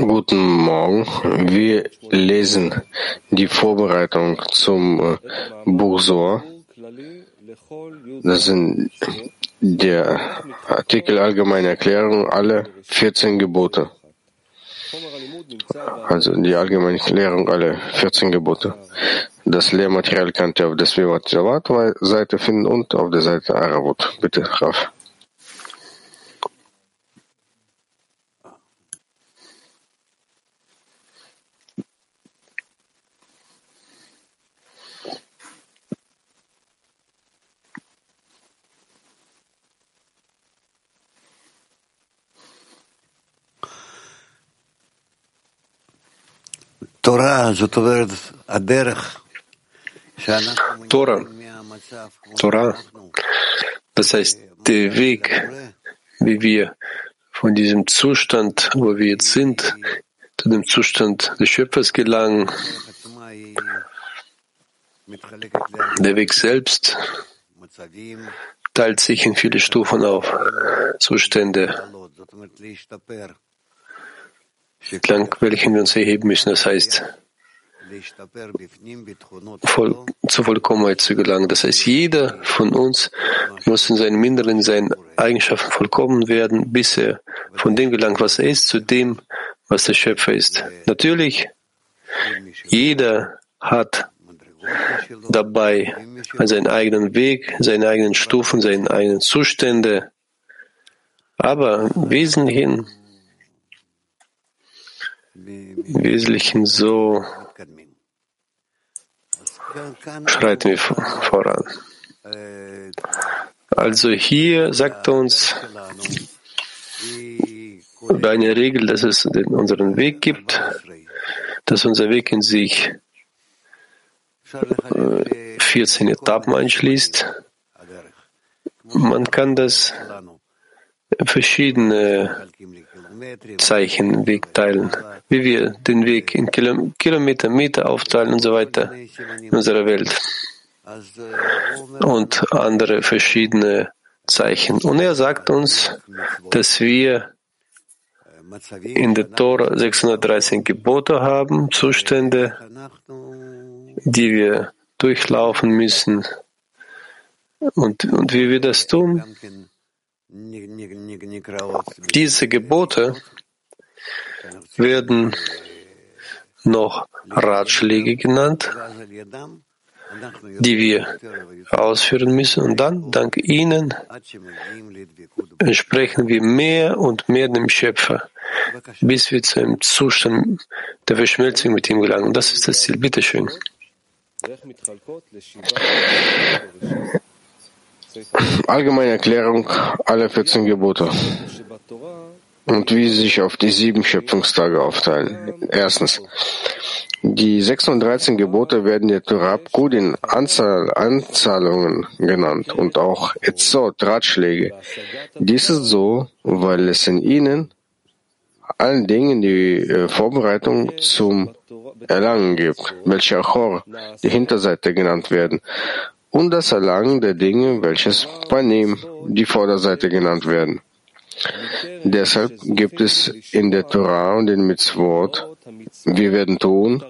Guten Morgen. Wir lesen die Vorbereitung zum äh, Buch Sohr. Das sind der Artikel Allgemeine Erklärung, alle 14 Gebote. Also die allgemeine Erklärung, alle 14 Gebote. Das Lehrmaterial könnt ihr auf der Svivat-Seite finden und auf der Seite Aravut. Bitte, Raf. Tora, Tora, das heißt der Weg, wie wir von diesem Zustand, wo wir jetzt sind, zu dem Zustand des Schöpfers gelangen. Der Weg selbst teilt sich in viele Stufen auf, Zustände, entlang welchen wir uns erheben müssen. Das heißt, voll, zur Vollkommenheit zu gelangen. Das heißt, jeder von uns muss in seinen Minderen, in seinen Eigenschaften vollkommen werden, bis er von dem gelangt, was er ist, zu dem, was der Schöpfer ist. Natürlich, jeder hat dabei seinen eigenen Weg, seine eigenen Stufen, seine eigenen Zustände. Aber im Wesentlichen Wesentlichen so schreiten wir voran. Also hier sagt er uns über eine Regel, dass es unseren Weg gibt, dass unser Weg in sich 14 äh, Etappen einschließt. Man kann das verschiedene Zeichen, Weg teilen, wie wir den Weg in Kilometer, Meter aufteilen und so weiter in unserer Welt und andere verschiedene Zeichen. Und er sagt uns, dass wir in der Tora 613 Gebote haben, Zustände, die wir durchlaufen müssen. Und, und wie wir das tun, diese Gebote werden noch Ratschläge genannt, die wir ausführen müssen. Und dann, dank ihnen, entsprechen wir mehr und mehr dem Schöpfer, bis wir zu einem Zustand der Verschmelzung mit ihm gelangen. Das ist das Ziel. Bitte schön. Allgemeine Erklärung aller 14 Gebote und wie sie sich auf die sieben Schöpfungstage aufteilen. Erstens. Die 613 Gebote werden der Torah Kudin Anzahl, Anzahlungen genannt und auch Etzot, Ratschläge. Dies ist so, weil es in ihnen allen Dingen die äh, Vorbereitung zum Erlangen gibt, welche Achor, die Hinterseite genannt werden, und das Erlangen der Dinge, welches Panim, die Vorderseite genannt werden. Deshalb gibt es in der Torah und in Mitzvot, wir werden tun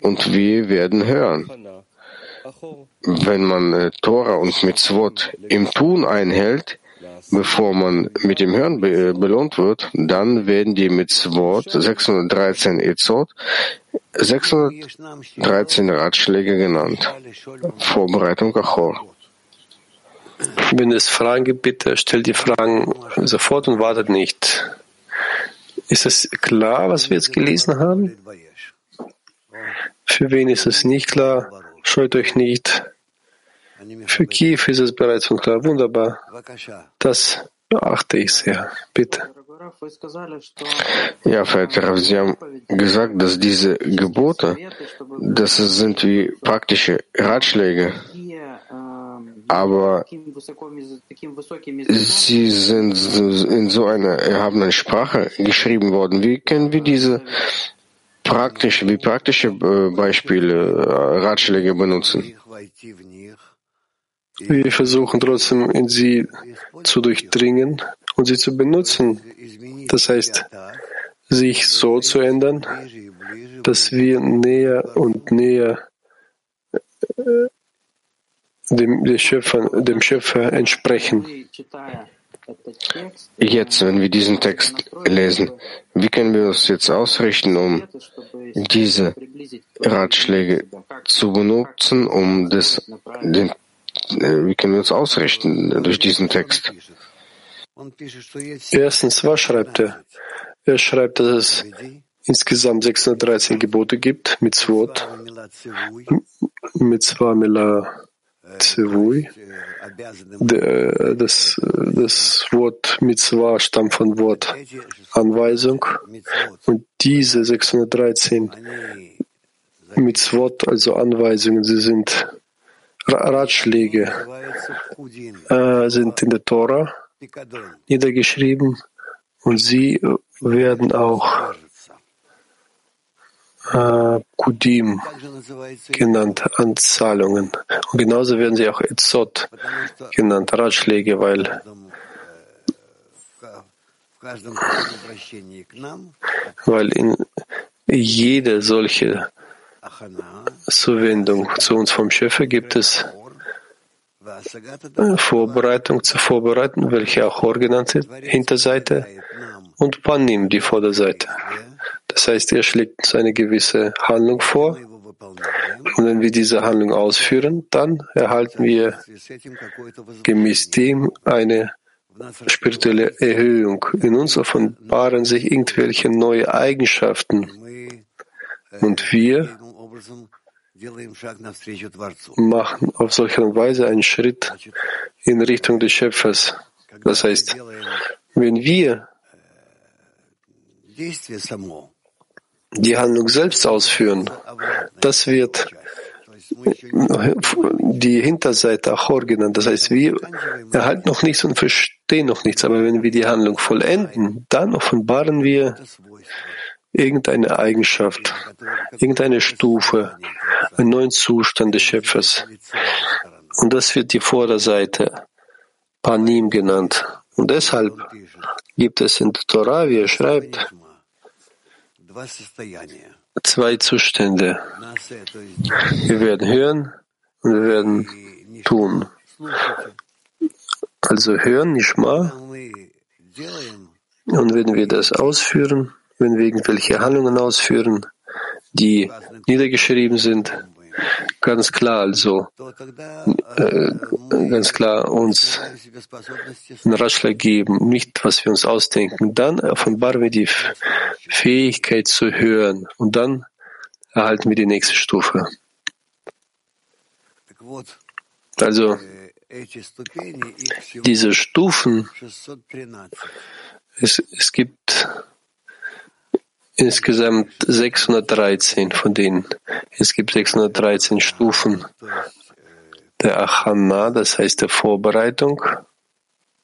und wir werden hören. Wenn man äh, Torah und Mitzvot im Tun einhält, bevor man mit dem Hören be belohnt wird, dann werden die Mitzvot 613 Ezot 613 Ratschläge genannt. Vorbereitung Achor. Wenn es Fragen gibt, bitte stellt die Fragen sofort und wartet nicht. Ist es klar, was wir jetzt gelesen haben? Für wen ist es nicht klar? Scheut euch nicht. Für Kiew ist es bereits schon klar. Wunderbar. Das beachte ich sehr. Bitte. Ja, verehrter Sie haben gesagt, dass diese Gebote, das sind wie praktische Ratschläge, aber sie sind in so einer erhabenen Sprache geschrieben worden. Wie können wir diese praktische, wie praktische äh, Beispiele, äh, Ratschläge benutzen? Wir versuchen trotzdem in sie zu durchdringen und sie zu benutzen. Das heißt, sich so zu ändern, dass wir näher und näher äh, dem, Schöpfer, dem Schöpfer entsprechen. Jetzt, wenn wir diesen Text lesen, wie können wir uns jetzt ausrichten, um diese Ratschläge zu benutzen, um das, den, wie können wir uns ausrichten durch diesen Text? Erstens, was schreibt er? Er schreibt, dass es insgesamt 613 Gebote gibt, Mitzvot, Mitzvah Mila Zivui. Das, das Wort Mitzvah stammt von Wort Anweisung. Und diese 613 Mitzvot, also Anweisungen, sie sind Ratschläge, äh, sind in der Tora niedergeschrieben und sie werden auch äh, Kudim genannt, Anzahlungen. Und genauso werden sie auch Etzot genannt, Ratschläge, weil weil in jede solche Zuwendung zu uns vom Schöpfer gibt es Vorbereitung zur Vorbereitung, welche auch Hor genannt wird, Hinterseite und Panim, die Vorderseite. Das heißt, er schlägt uns eine gewisse Handlung vor. Und wenn wir diese Handlung ausführen, dann erhalten wir gemäß dem eine spirituelle Erhöhung. In uns offenbaren sich irgendwelche neue Eigenschaften. Und wir machen auf solche Weise einen Schritt in Richtung des Schöpfers. Das heißt, wenn wir die Handlung selbst ausführen, das wird die Hinterseite Achor genannt. Das heißt, wir erhalten noch nichts und verstehen noch nichts. Aber wenn wir die Handlung vollenden, dann offenbaren wir irgendeine Eigenschaft, irgendeine Stufe, einen neuen Zustand des Schöpfers. Und das wird die Vorderseite Panim genannt. Und deshalb gibt es in der Torah, wie er schreibt, zwei Zustände. Wir werden hören und wir werden tun. Also hören, nicht mal. Und wenn wir das ausführen, wenn wir irgendwelche Handlungen ausführen, die niedergeschrieben sind, ganz klar also, äh, ganz klar uns einen Ratschlag geben, nicht was wir uns ausdenken. Dann offenbaren wir die Fähigkeit zu hören und dann erhalten wir die nächste Stufe. Also diese Stufen, es, es gibt insgesamt 613 von denen. Es gibt 613 Stufen der Achana, das heißt der Vorbereitung.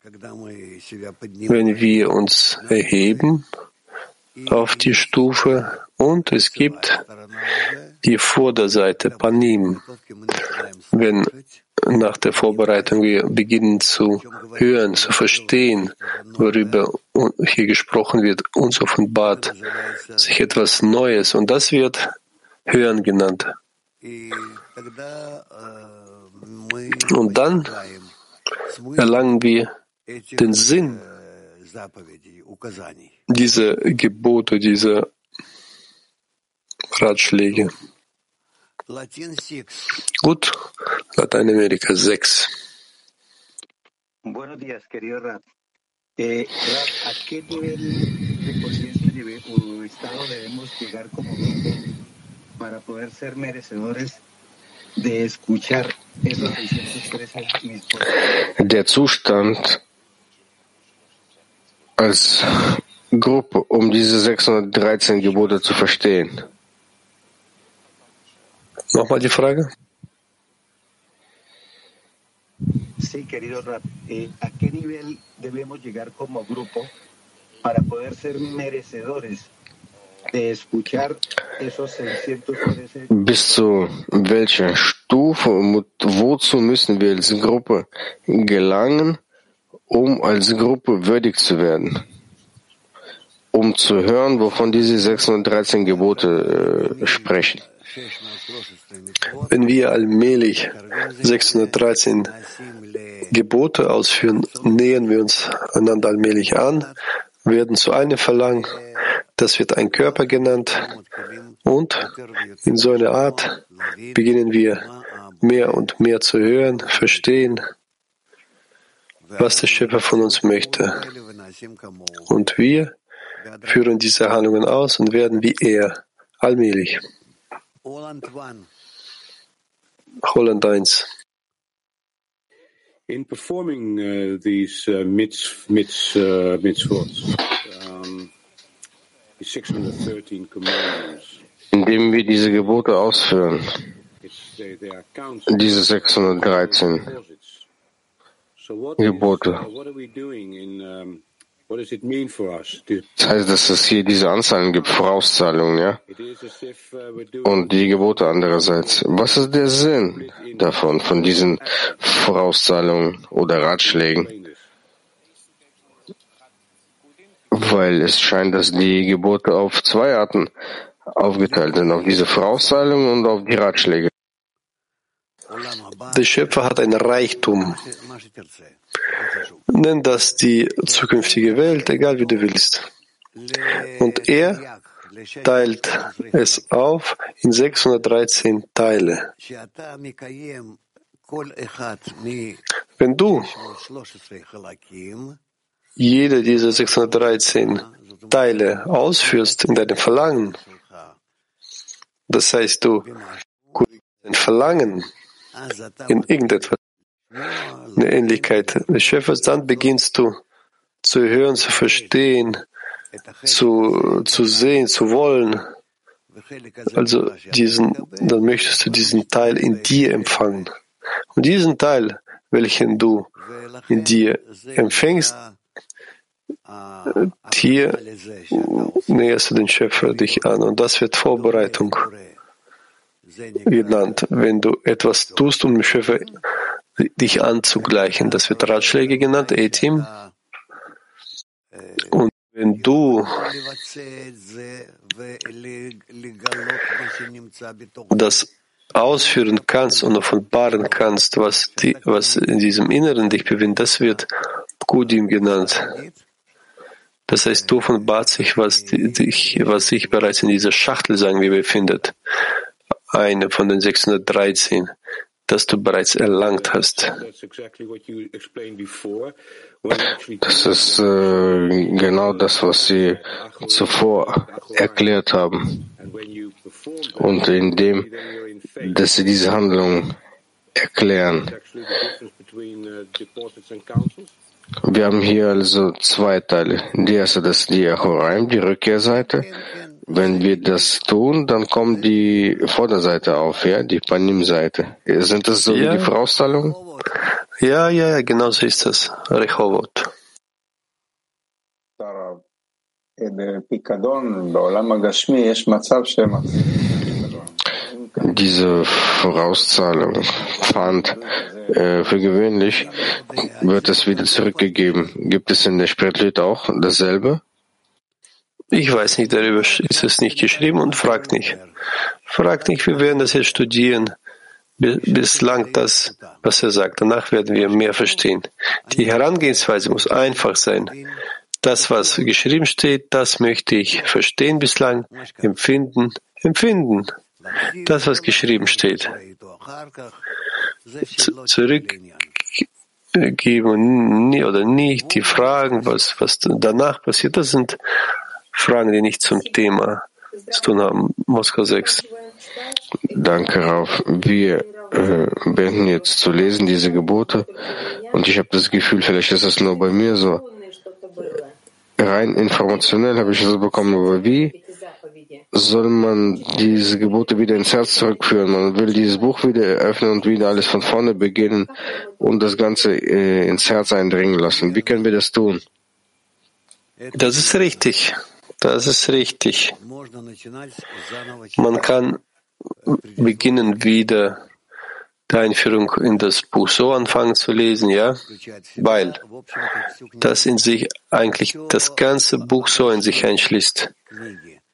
Wenn wir uns erheben auf die Stufe und es gibt die Vorderseite Panim. Wenn nach der Vorbereitung wir beginnen zu hören, zu verstehen, worüber hier gesprochen wird, uns offenbart sich etwas Neues und das wird Hören genannt. Und dann erlangen wir den Sinn dieser Gebote, dieser Ratschläge. Gut, Lateinamerika 6. Buenos días, querido Rat. Eh, Rat, ¿a qué nivel de conciencia o estado debemos llegar como grupo para poder ser merecedores de escuchar esos 613 Der Zustand als Gruppe, um diese 613 Gebote zu verstehen. Nochmal die Frage. Sí, querido Rap, eh, ¿a qué nivel debemos llegar como grupo para poder ser merecedores de escuchar esos 613? Bis zu welcher Stufe und wozu müssen wir als Gruppe gelangen, um als Gruppe würdig zu werden? Um zu hören, wovon diese 613 Gebote äh, sprechen. Wenn wir allmählich 613 Gebote ausführen, nähern wir uns einander allmählich an, werden zu einem verlangen, das wird ein Körper genannt, und in so einer Art beginnen wir mehr und mehr zu hören, verstehen, was der Schöpfer von uns möchte. Und wir führen diese Handlungen aus und werden wie er, allmählich. Holland 1. In performing uh, these uh, mitz, mitz, uh, mitzvot, um, 613 commandments, indem wir diese Gebote ausführen, diese 613 opposites. So what is, Gebote. Das heißt, dass es hier diese Anzahlen gibt, Vorauszahlungen, ja? Uh, Und die Gebote andererseits. Was ist der Sinn davon, von diesen Vorauszahlungen oder Ratschlägen? Weil es scheint, dass die Gebote auf zwei Arten aufgeteilt sind, auf diese Vorauszahlungen und auf die Ratschläge. Der Schöpfer hat ein Reichtum. Nenn das die zukünftige Welt, egal wie du willst. Und er teilt es auf in 613 Teile. Wenn du jede dieser 613 Teile ausführst in deinem Verlangen, das heißt, du dein Verlangen in irgendetwas, eine Ähnlichkeit des Schöpfers, dann beginnst du zu hören, zu verstehen, zu, zu sehen, zu wollen. Also diesen, dann möchtest du diesen Teil in dir empfangen. Und diesen Teil, welchen du in dir empfängst, hier näherst du den Schöpfer dich an. Und das wird Vorbereitung genannt. Wenn du etwas tust, um dem Schöpfer dich anzugleichen, das wird Ratschläge genannt, Etim. Und wenn du das ausführen kannst und offenbaren kannst, was, die, was in diesem Inneren dich bewindet, das wird Kudim genannt. Das heißt, du offenbart sich, was, dich, was sich bereits in dieser Schachtel, sagen wir, befindet. Eine von den 613, das du bereits erlangt hast. Das ist äh, genau das, was Sie zuvor erklärt haben. Und indem, dass Sie diese Handlung erklären. Wir haben hier also zwei Teile. Die erste, das ist die Achoraim, die Rückkehrseite. Wenn wir das tun, dann kommt die Vorderseite auf, ja, die Panim-Seite. Sind das so ja. wie die Vorauszahlungen? Ja, ja, ja, genau so ist das. Rehovot. Diese Vorauszahlung, Pfand, äh, für gewöhnlich wird es wieder zurückgegeben. Gibt es in der Spiritualität auch dasselbe? Ich weiß nicht, darüber ist es nicht geschrieben und fragt nicht. Fragt nicht, wir werden das jetzt studieren. Bi- Bislang das, was er sagt. Danach werden wir mehr verstehen. Die Herangehensweise muss einfach sein. Das, was geschrieben steht, das möchte ich verstehen bislang, empfinden, empfinden. Das, was geschrieben steht. Z- nie oder nicht, die Fragen, was, was danach passiert, das sind Fragen, die nicht zum Thema zu tun haben. Moskau 6. Danke, Rauf. Wir äh, beenden jetzt zu lesen diese Gebote und ich habe das Gefühl, vielleicht ist es nur bei mir so. Rein informationell habe ich das bekommen, aber wie soll man diese Gebote wieder ins Herz zurückführen? Man will dieses Buch wieder eröffnen und wieder alles von vorne beginnen und das Ganze äh, ins Herz eindringen lassen. Wie können wir das tun? Das ist richtig. Das ist richtig. Man kann beginnen wieder der Einführung in das Buch so anfangen zu lesen, ja? Weil das in sich eigentlich das ganze Buch so in sich einschließt.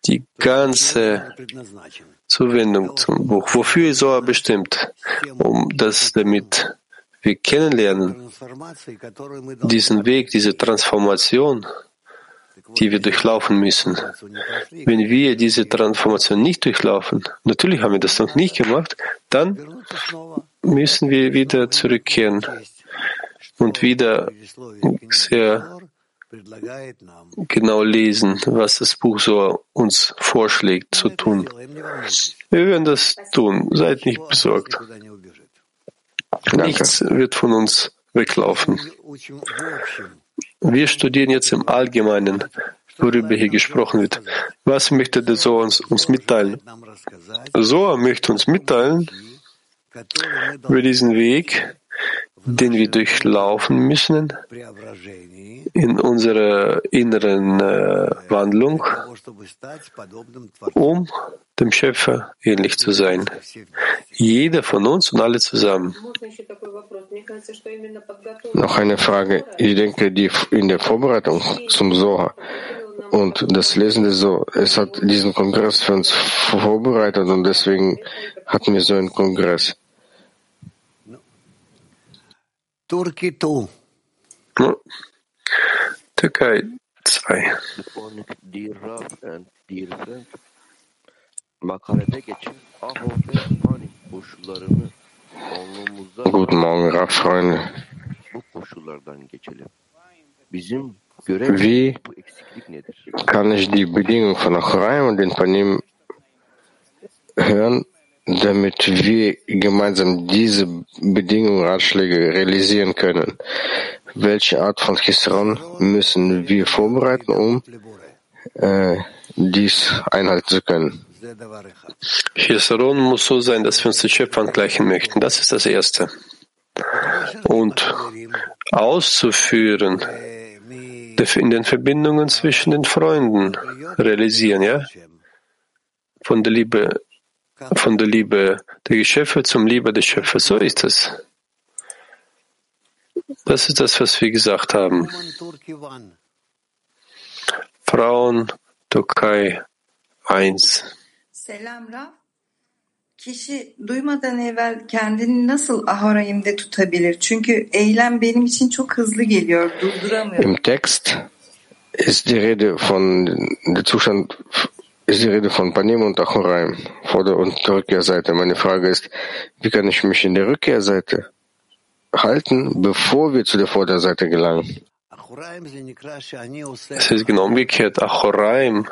Die ganze Zuwendung zum Buch. Wofür ist Soa bestimmt? Um das damit wir kennenlernen, diesen Weg, diese Transformation, die wir durchlaufen müssen. Wenn wir diese Transformation nicht durchlaufen, natürlich haben wir das noch nicht gemacht, dann müssen wir wieder zurückkehren und wieder sehr genau lesen, was das Buch so uns vorschlägt zu tun. Wir werden das tun. Seid nicht besorgt. Nichts wird von uns weglaufen. Wir studieren jetzt im Allgemeinen, worüber hier gesprochen wird. Was möchte der Sohn uns, uns mitteilen? Soa möchte uns mitteilen über diesen Weg, den wir durchlaufen müssen in unserer inneren äh, Wandlung, um dem Schöpfer ähnlich zu sein. Jeder von uns und alle zusammen. Noch eine Frage. Ich denke, die in der Vorbereitung zum Soha und das Lesen des So, es hat diesen Kongress für uns vorbereitet und deswegen hatten wir so einen Kongress. Turkey 2. Ja. Türkei 2. Dear Rav and dear friend, makalede geçen Aho ve Hani koşullarını Guten Morgen, görev Wie kann ich die Bedingungen von Achraim und den Panim hören, damit wir gemeinsam diese Bedingungen, Ratschläge realisieren können? Welche Art von Chisron müssen wir vorbereiten, um äh, dies einhalten zu können? Chisaron muss so sein, dass wir uns den Schöpfer angleichen möchten. Das ist das Erste. Und auszuführen, in den Verbindungen zwischen den Freunden realisieren, ja? Von der Liebe, von der Liebe der Geschöpfe zum Liebe des Schöpfers. So ist es. Das ist das, was wir gesagt haben. Frauen, Türkei 1. Selam Rab. Kişi duymadan evvel kendini nasıl ahorayimde tutabilir? Çünkü eylem benim için çok hızlı geliyor, durduramıyorum. Im Text ist die Rede von der Zustand ist die Rede von Panim und Achoraim, Vorder- und Rückkehrseite. Meine Frage ist, wie kann ich mich in der Rückkehrseite halten, bevor wir zu der Vorderseite gelangen? Es ist genau umgekehrt. Achoraim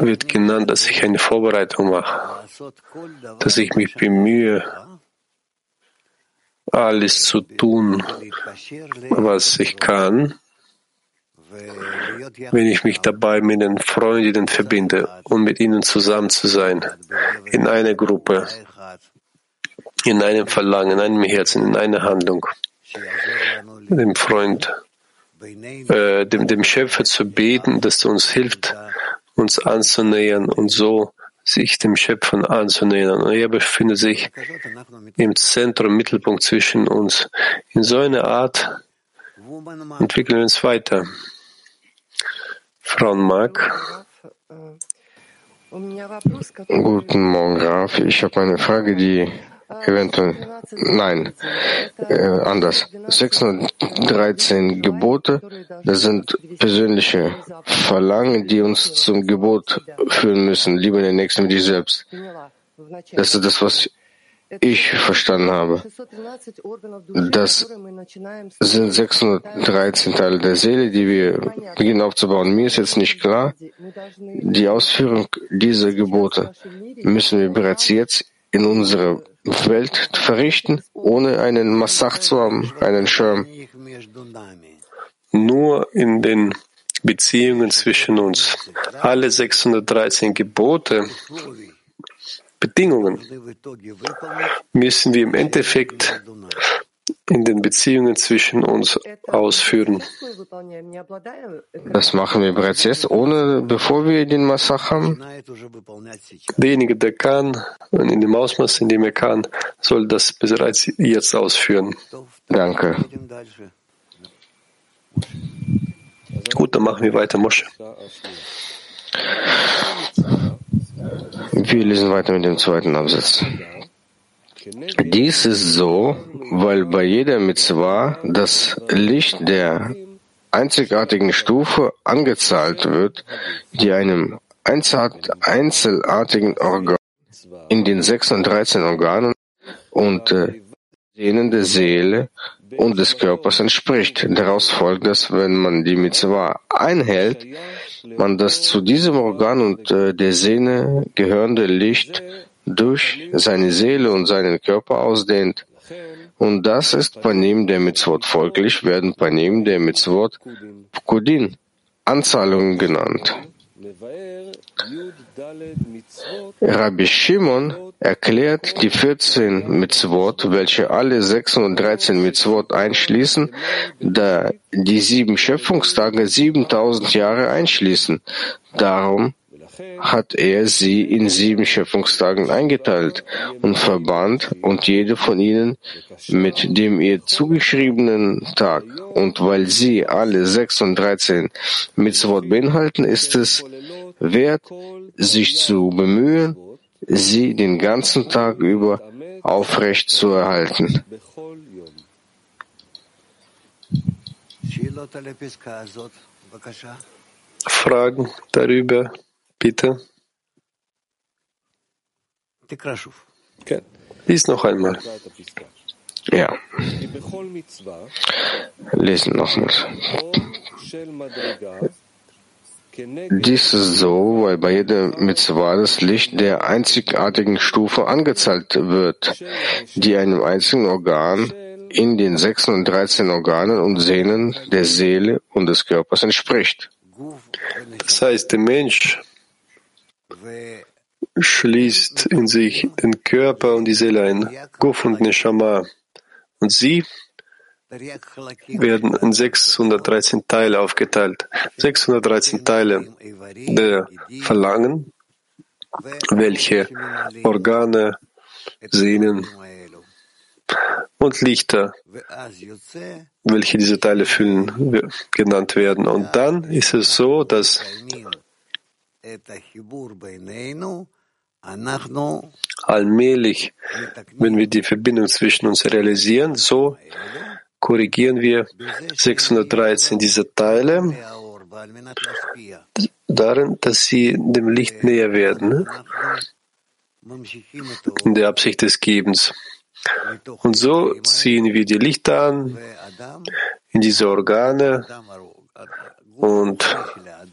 wird genannt, dass ich eine Vorbereitung mache, dass ich mich bemühe, alles zu tun, was ich kann, wenn ich mich dabei mit den Freundinnen verbinde und mit ihnen zusammen zu sein, in einer Gruppe, in einem Verlangen, in einem Herzen, in einer Handlung, dem Freund, äh, dem, dem Schöpfer zu beten, dass er uns hilft, uns anzunähern und so sich dem Schöpfer anzunähern. Und er befindet sich im Zentrum, Mittelpunkt zwischen uns. In so einer Art entwickeln wir uns weiter. Frau Mark. Guten Morgen, Raf. Ich habe eine Frage, die eventuell, nein, äh, anders. 613 Gebote, das sind persönliche Verlangen, die uns zum Gebot führen müssen. Liebe den Nächsten wie dich selbst. Das ist das, was ich verstanden habe. Das sind 613 Teile der Seele, die wir beginnen aufzubauen. Mir ist jetzt nicht klar, die Ausführung dieser Gebote müssen wir bereits jetzt in unserer Welt verrichten, ohne einen Massach zu haben, einen Schirm. Nur in den Beziehungen zwischen uns. Alle 613 Gebote Bedingungen müssen wir im Endeffekt in den Beziehungen zwischen uns ausführen. Das machen wir bereits jetzt, ohne, bevor wir den Massach haben. Derjenige, der kann, und in dem Ausmaß, in dem er kann, soll das bereits jetzt ausführen. Danke. Gut, dann machen wir weiter, Mosche. Wir lesen weiter mit dem zweiten Absatz. Dies ist so, weil bei jeder Mitzvah das Licht der einzigartigen Stufe angezahlt wird, die einem einzelartigen Organ in den 36 Organen und äh, denen der Seele und des Körpers entspricht. Daraus folgt, dass wenn man die Mitzvah einhält, man das zu diesem Organ und äh, der Sehne gehörende Licht durch seine Seele und seinen Körper ausdehnt. Und das ist Panim der Mitzvot. Folglich werden Panim der Mitzvot Pkudin, Anzahlungen genannt. Rabbi Shimon erklärt die 14 Mitzvot, welche alle 613 Mitzvot einschließen, da die sieben Schöpfungstage 7000 Jahre einschließen. Darum hat er sie in sieben Schöpfungstagen eingeteilt und verbannt und jede von ihnen mit dem ihr zugeschriebenen Tag. Und weil sie alle 613 Mitzvot beinhalten, ist es wert, sich zu bemühen, sie den ganzen Tag über aufrecht zu erhalten. Fragen darüber, bitte. Lies noch einmal. Ja. Lesen nochmals. Dies ist so, weil bei jeder Mitzvah das Licht der einzigartigen Stufe angezahlt wird, die einem einzigen Organ in den 36 Organen und Sehnen der Seele und des Körpers entspricht. Das heißt, der Mensch schließt in sich den Körper und die Seele ein, Guf und Neshama. Und sie werden in 613 Teile aufgeteilt. 613 Teile der Verlangen, welche Organe, Sehnen und Lichter, welche diese Teile füllen, genannt werden. Und dann ist es so, dass allmählich, wenn wir die Verbindung zwischen uns realisieren, so korrigieren wir 613 dieser Teile darin, dass sie dem Licht näher werden, in der Absicht des Gebens. Und so ziehen wir die Lichter an in diese Organe und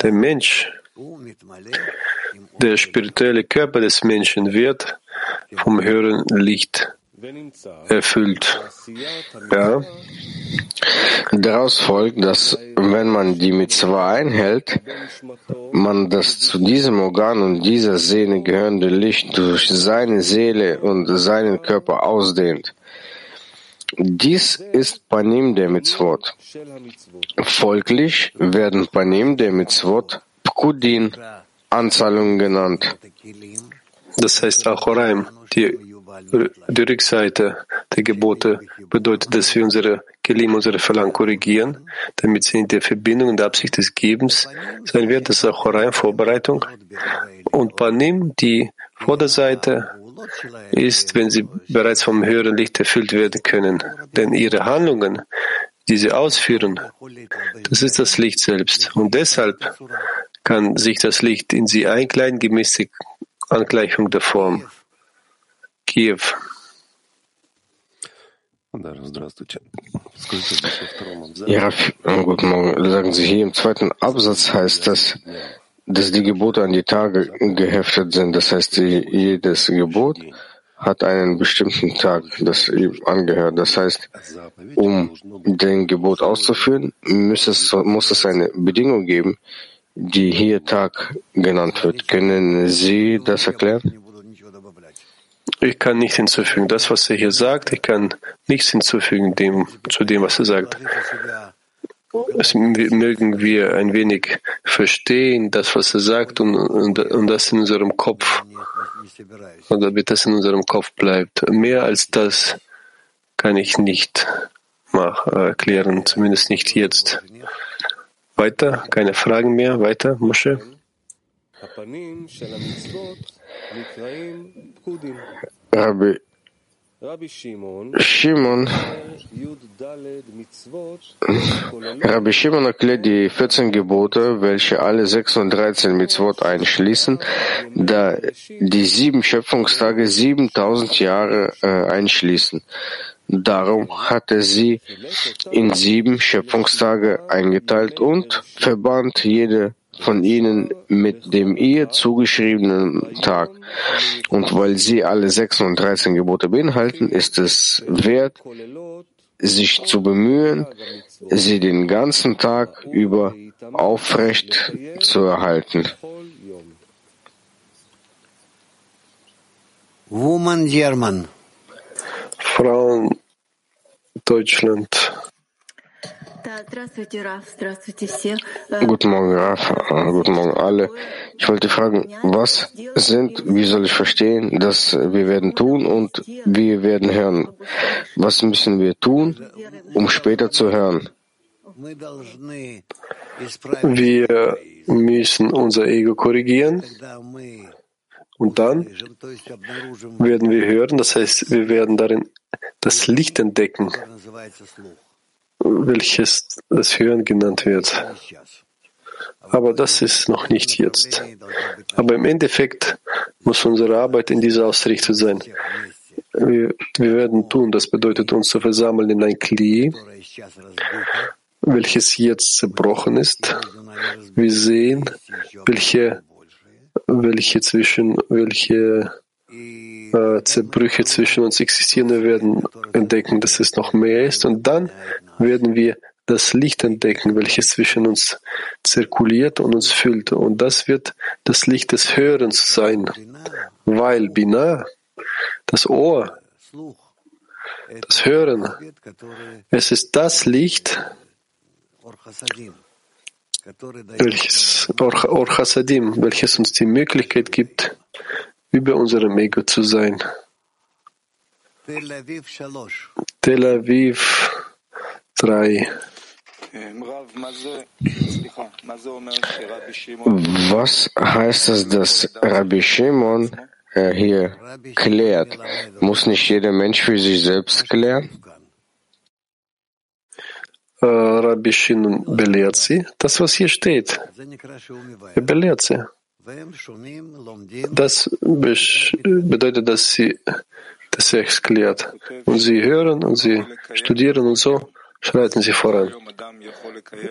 der Mensch, der spirituelle Körper des Menschen wird vom höheren Licht erfüllt. Ja. Daraus folgt, dass wenn man die Mitzvah einhält, man das zu diesem Organ und dieser Sehne gehörende Licht durch seine Seele und seinen Körper ausdehnt. Dies ist Panim der Mitzvot. Folglich werden Panim der Mitzvot Pkudin, Anzahlungen genannt. Das heißt Achoraim, die die Rückseite der Gebote bedeutet, dass wir unsere Kelim, unsere Verlangen korrigieren, damit sie in der Verbindung und der Absicht des Gebens sein wird. Das ist auch rein Vorbereitung. Und Panim, die Vorderseite, ist, wenn sie bereits vom höheren Licht erfüllt werden können. Denn ihre Handlungen, die sie ausführen, das ist das Licht selbst. Und deshalb kann sich das Licht in sie einkleiden, gemäß der Angleichung der Form. Kiew. Ja, guten Morgen. Sagen Sie, hier im zweiten Absatz heißt das, dass die Gebote an die Tage geheftet sind. Das heißt, jedes Gebot hat einen bestimmten Tag, das ihm angehört. Das heißt, um den Gebot auszuführen, muss es, muss es eine Bedingung geben, die hier Tag genannt wird. Können Sie das erklären? Ich kann nicht hinzufügen. Das, was er hier sagt, ich kann nichts hinzufügen dem, zu dem, was er sagt. Es mögen wir ein wenig verstehen, das, was er sagt, und, und, und das in unserem Kopf, und damit das in unserem Kopf bleibt. Mehr als das kann ich nicht mach, äh, erklären, zumindest nicht jetzt. Weiter, keine Fragen mehr. Weiter, Moshe. Rabbi Shimon, Rabbi Shimon erklärt die 14 Gebote, welche alle 6 und 13 Mitzvot einschließen, da die sieben Schöpfungstage 7000 Jahre äh, einschließen. Darum hat er sie in sieben Schöpfungstage eingeteilt und verband jede von ihnen mit dem ihr zugeschriebenen Tag. Und weil sie alle 6 und 13 Gebote beinhalten, ist es wert, sich zu bemühen, sie den ganzen Tag über aufrecht zu erhalten. Woman German. Frauen Deutschland. Guten Morgen, Raf. Guten Morgen, alle. Ich wollte fragen, was sind, wie soll ich verstehen, dass wir werden tun und wir werden hören? Was müssen wir tun, um später zu hören? Wir müssen unser Ego korrigieren und dann werden wir hören, das heißt, wir werden darin das Licht entdecken, welches das Hören genannt wird. Aber das ist noch nicht jetzt. Aber im Endeffekt muss unsere Arbeit in dieser Ausrichtung sein. Wir, wir werden tun, das bedeutet uns zu versammeln in ein Kli, welches jetzt zerbrochen ist. Wir sehen, welche, welche zwischen, welche äh, Zerbrüche zwischen uns existieren. Wir werden entdecken, dass es noch mehr ist. Und dann werden wir das Licht entdecken, welches zwischen uns zirkuliert und uns füllt. Und das wird das Licht des Hörens sein, weil Bina, das Ohr, das Hören, es ist das Licht, welches Or welches uns die Möglichkeit gibt, über unserem Ego zu sein. Tel Aviv 3. Was heißt es, dass Rabbi Shimon äh, hier klärt? Muss nicht jeder Mensch für sich selbst klären? Äh, Rabbi Shimon belehrt sie. Das, was hier steht, er belehrt sie. Das bedeutet, dass sie das Sex klärt. Und sie hören und sie studieren und so schreiten sie voran.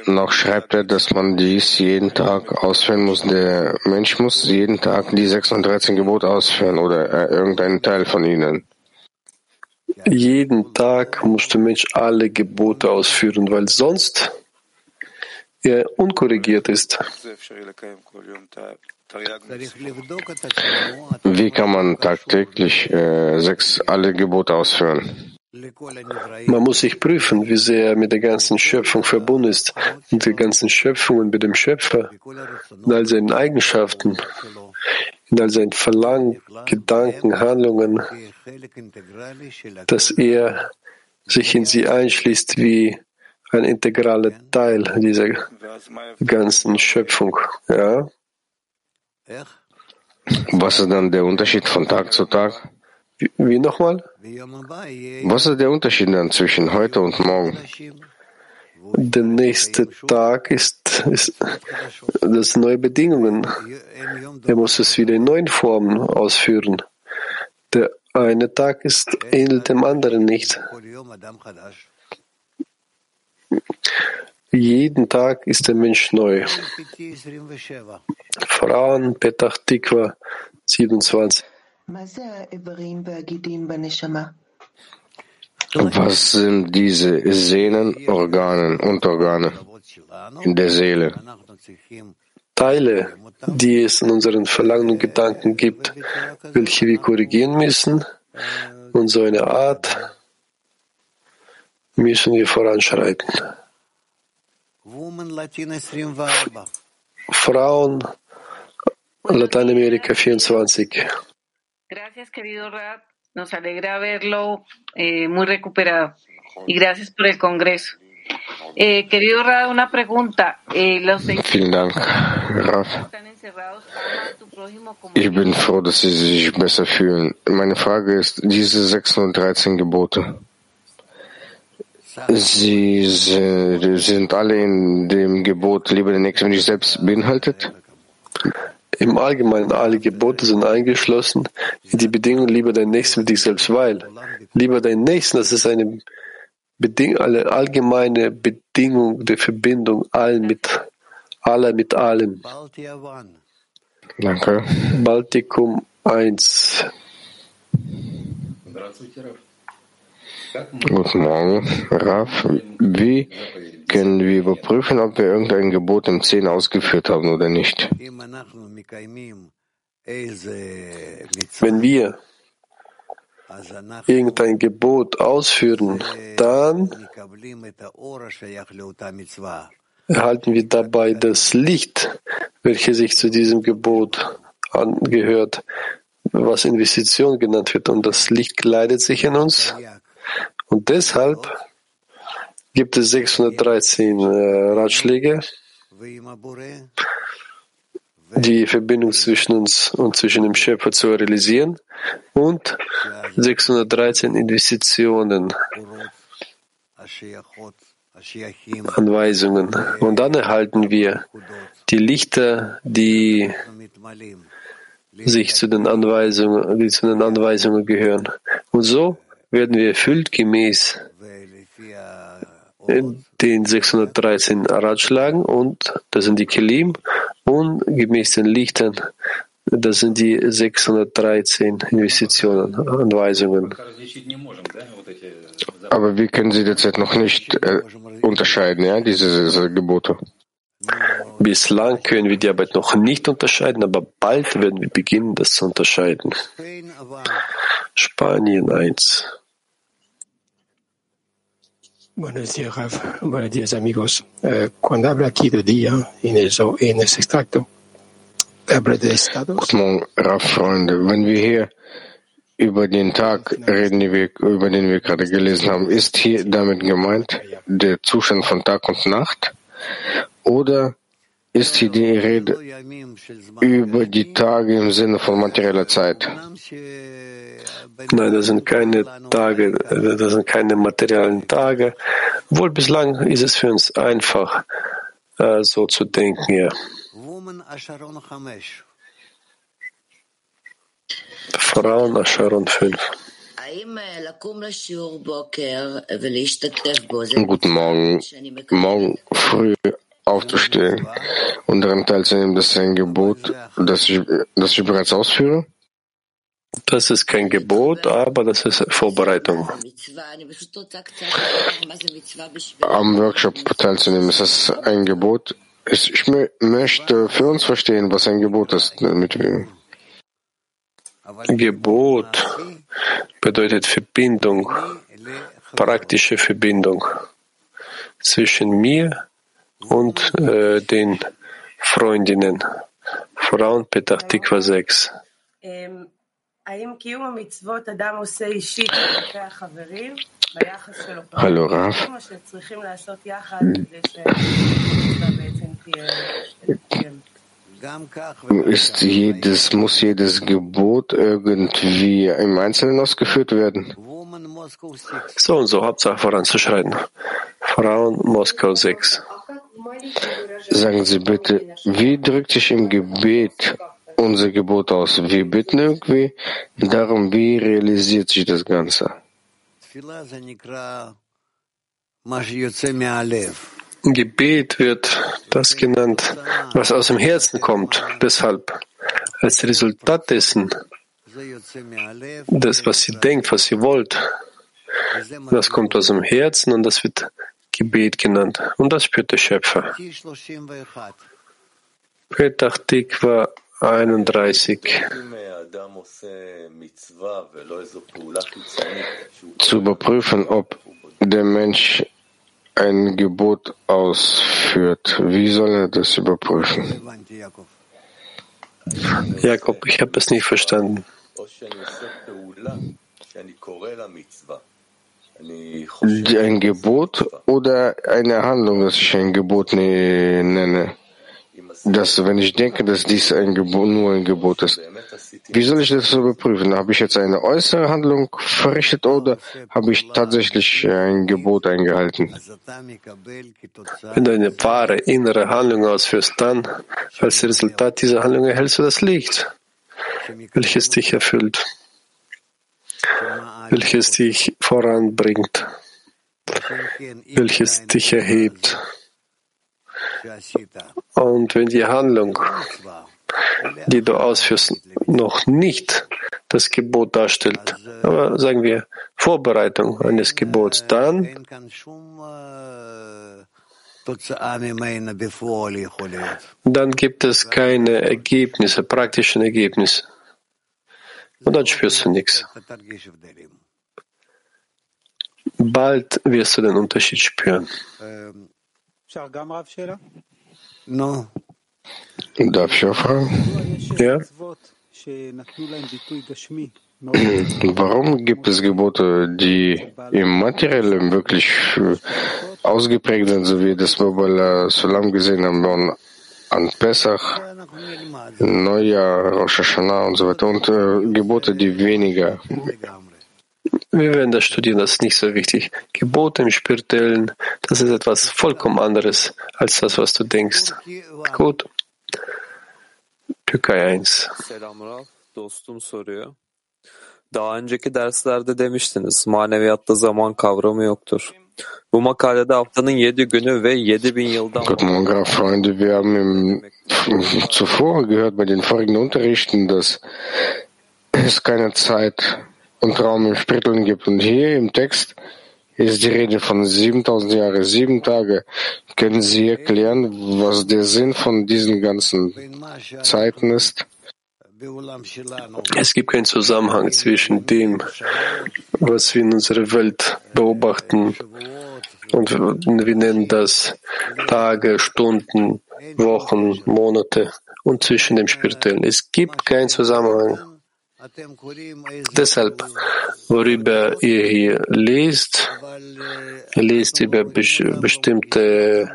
Noch schreibt er, dass man dies jeden Tag ausführen muss. Der Mensch muss jeden Tag die 36 Gebote ausführen oder äh, irgendeinen Teil von ihnen. Jeden Tag muss der Mensch alle Gebote ausführen, weil sonst er unkorrigiert ist. Wie kann man tagtäglich äh, sechs alle Gebote ausführen? Man muss sich prüfen, wie sehr er mit der ganzen Schöpfung verbunden ist, mit der ganzen Schöpfung und mit dem Schöpfer, in all seinen Eigenschaften, in all seinen Verlangen, Gedanken, Handlungen, dass er sich in sie einschließt wie ein integraler Teil dieser ganzen Schöpfung. Ja? Was ist dann der Unterschied von Tag zu Tag? Wie, wie nochmal? Was ist der Unterschied dann zwischen heute und morgen? Der nächste Tag ist, ist das neue Bedingungen. Er muss es wieder in neuen Formen ausführen. Der eine Tag ist ähnelt dem anderen nicht. Jeden Tag ist der Mensch neu. Frauen, Petach Tikva 27. Was sind diese Sehnen, Organe, Unterorgane in der Seele? Teile, die es in unseren Verlangen und Gedanken gibt, welche wir korrigieren müssen, Und so eine Art müssen wir voranschreiten. Woman Latina 24. Frauen, Lateinamerika 24. Gracias, querido Rad. Nos alegra verlo eh, muy recuperado. Y gracias por el Congreso. Eh, querido Rad, una pregunta. Eh, los Vielen Dank, como Ich bin froh, dass Sie sich besser fühlen. Meine Frage ist, diese 613 Gebote, Sie sind, alle in dem Gebot, liebe den Nächsten wie dich selbst, beinhaltet? Im Allgemeinen, alle Gebote sind eingeschlossen in die Bedingung, lieber deinen Nächsten mit dich selbst, weil lieber deinen Nächsten, das ist eine Beding eine allgemeine Bedingung der Verbindung allen mit aller mit allem. Danke. Baltikum 1. Guten Morgen, Raf. Wie können wir überprüfen, ob wir irgendein Gebot im 10 ausgeführt haben oder nicht? Wenn wir irgendein Gebot ausführen, dann erhalten wir dabei das Licht, welches sich zu diesem Gebot angehört, was Investition genannt wird. Und das Licht kleidet sich in uns und deshalb gibt es 613 äh, Ratschläge, die Verbindung zwischen uns und zwischen dem Schöpfer zu realisieren und 613 Investitionen, Anweisungen. Und dann erhalten wir die Lichter, die sich zu den Anweisungen, die zu den Anweisungen gehören. Und so werden wir erfüllt gemäß den 613 Ratschlagen und das sind die Kelim und gemäß den Lichtern, das sind die 613 Investitionen, Anweisungen. Aber wir können sie derzeit noch nicht äh, unterscheiden, ja, diese, diese Gebote. Bislang können wir die Arbeit noch nicht unterscheiden, aber bald werden wir beginnen, das zu unterscheiden. Spanien 1. Buenos días, Raf. Buenos días, amigos. Eh, cuando habla aquí de día, en, eso, en ese extracto, habla de estados. Guten Morgen, Raf, Freunde. Wenn wir hier über den Tag reden, wir, über den wir gerade gelesen haben, ist hier damit gemeint der Zustand von Tag und Nacht oder ist hier die Rede über die Tage im Sinne von materieller Zeit. Nein, das sind keine Tage, das sind keine materiellen Tage. Wohl bislang ist es für uns einfach, äh, so zu denken, ja. Frauen Ascharon 5. Guten Morgen. Morgen früh aufzustehen und daran teilzunehmen, das ist ein Gebot, das ich, das ich bereits ausführe? Das ist kein Gebot, aber das ist Vorbereitung. Am Workshop teilzunehmen, ist das ein Gebot? Ich möchte für uns verstehen, was ein Gebot ist. Mit wem. Gebot bedeutet Verbindung, praktische Verbindung zwischen mir und und äh, den Freundinnen. Frauen Petach Tikva 6. Hallo Raf. Ist jedes, muss jedes Gebot irgendwie im Einzelnen ausgeführt werden? So und so, Hauptsache voranzuschreiten. Frauen Moskau 6. Sagen Sie bitte, wie drückt sich im Gebet unser Gebot aus? Wir bitten irgendwie darum, wie realisiert sich das Ganze? Gebet wird das genannt, was aus dem Herzen kommt. Deshalb, als Resultat dessen, das, was sie denkt, was sie wollt, das kommt aus dem Herzen und das wird Gebet genannt. Und das spürt der Schöpfer. Petach Tikva 31. Zu überprüfen, ob der Mensch ein Gebot ausführt. Wie soll er das überprüfen? Jakob, ich habe es nicht verstanden. Ein Gebot oder eine Handlung, dass ich ein Gebot ne- nenne? Dass, wenn ich denke, dass dies ein Gebot, nur ein Gebot ist, wie soll ich das überprüfen? Habe ich jetzt eine äußere Handlung verrichtet oder habe ich tatsächlich ein Gebot eingehalten? Wenn du eine wahre innere Handlung ausführst, dann als Resultat dieser Handlung erhältst du das Licht, welches dich erfüllt, welches dich voranbringt, welches dich erhebt. Und wenn die Handlung, die du ausführst, noch nicht das Gebot darstellt, aber sagen wir Vorbereitung eines Gebots, dann dann gibt es keine Ergebnisse, praktischen Ergebnisse und dann spürst du nichts. Bald wirst du den Unterschied spüren. Darf ich auch fragen? Ja? Warum gibt es Gebote, die im Materiellen wirklich äh, ausgeprägt sind, so wie das wir Babala Sulam gesehen haben, an Pesach, Neujahr, Rosh Hashanah und so weiter, und äh, Gebote, die weniger. Wir werden das studieren, das ist nicht so wichtig. Gebote im Spirituellen, das ist etwas vollkommen anderes als das, was du denkst. Gut. Türkei 1. Selam Rav, dostum soruyor. Daha önceki derslerde demiştiniz, maneviyatta zaman kavramı yoktur. Bu makalede haftanın yedi günü ve yedi bin yıldan Guten Morgen, Freunde. Wir haben im, zuvor gehört bei den vorigen Unterrichten, dass es keine Zeit und Raum im Spirituellen gibt. Und hier im Text ist die Rede von 7000 Jahren, sieben Tage. Können Sie erklären, was der Sinn von diesen ganzen Zeiten ist? Es gibt keinen Zusammenhang zwischen dem, was wir in unserer Welt beobachten, und wir nennen das Tage, Stunden, Wochen, Monate und zwischen dem Spirituellen. Es gibt keinen Zusammenhang. Deshalb, worüber ihr hier lest, lest über bes- bestimmte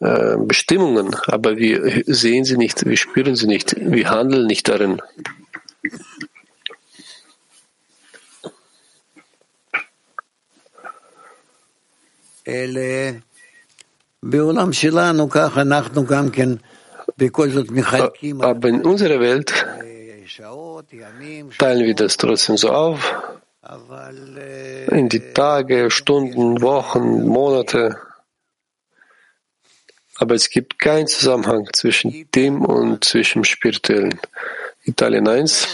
ähm, Bestimmungen, aber wir sehen sie nicht, wir spüren sie nicht, wir handeln nicht darin. Aber in unserer Welt teilen wir das trotzdem so auf, in die Tage, Stunden, Wochen, Monate. Aber es gibt keinen Zusammenhang zwischen dem und zwischen Spirituellen. Italien 1.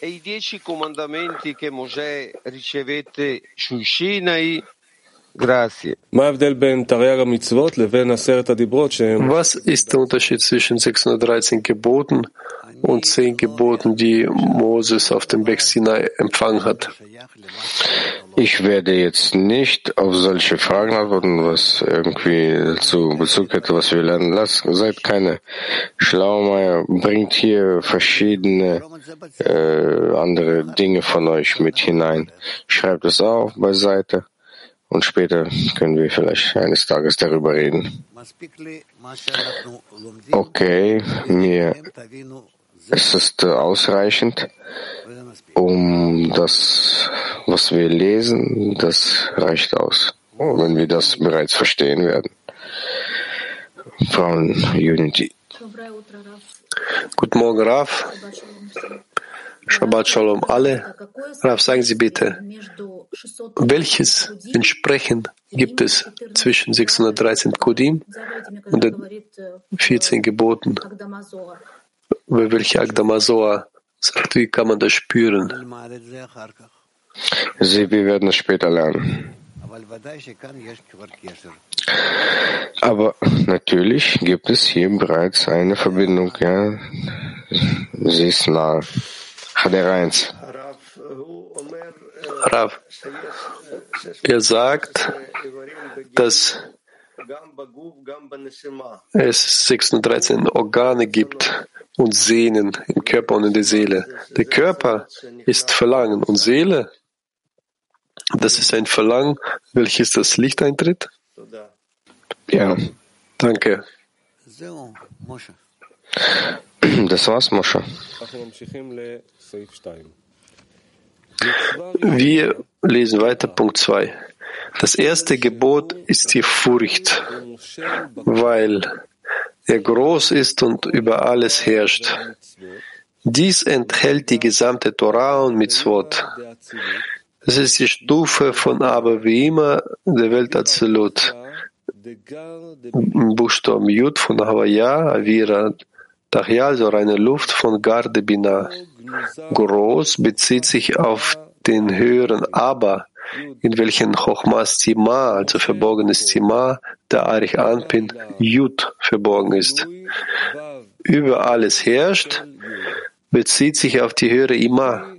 E i 10 comandamenti che Mosè ricevette su Sinai? Grazie. Was ist der Unterschied zwischen 613 Geboten und zehn Geboten, die Moses auf dem Weg Sinai empfangen hat. Ich werde jetzt nicht auf solche Fragen antworten, was irgendwie zu Bezug hätte, was wir lernen. Lasst, seid keine Schlaumeier, bringt hier verschiedene äh, andere Dinge von euch mit hinein. Schreibt es auf beiseite und später können wir vielleicht eines Tages darüber reden. Okay, mir es ist äh, ausreichend, um das, was wir lesen, das reicht aus, wenn wir das bereits verstehen werden. Frau Unity. Guten Morgen, Raf. Shabbat Shalom alle. Raf, sagen Sie bitte, welches Entsprechen gibt es zwischen 613 Kodim und den 14 Geboten? Bei welcher sagt, wie kann man das spüren? Sie, wir werden es später lernen. Aber natürlich gibt es hier bereits eine Verbindung, ja. Sie ist nah. HDR 1. Rav, er sagt, dass es 613 Organe gibt, und Sehnen im Körper und in der Seele. Der Körper ist Verlangen und Seele, das ist ein Verlangen, welches das Licht eintritt? Ja. Danke. Das war's, Moshe. Wir lesen weiter, Punkt 2. Das erste Gebot ist die Furcht, weil er groß ist und über alles herrscht. Dies enthält die gesamte Torah und Mitzvot. Es ist die Stufe von aber wie immer der Welt Azelut. Buchstaben Jud von Havaya, Avira, Dachya, also reine Luft von Garde Bina. Groß bezieht sich auf den höheren Aber, in welchen Chochmas Tima, also verborgenes Tima, der Arich Anpin, Jud verborgen ist. Über alles herrscht, bezieht sich auf die höhere Ima,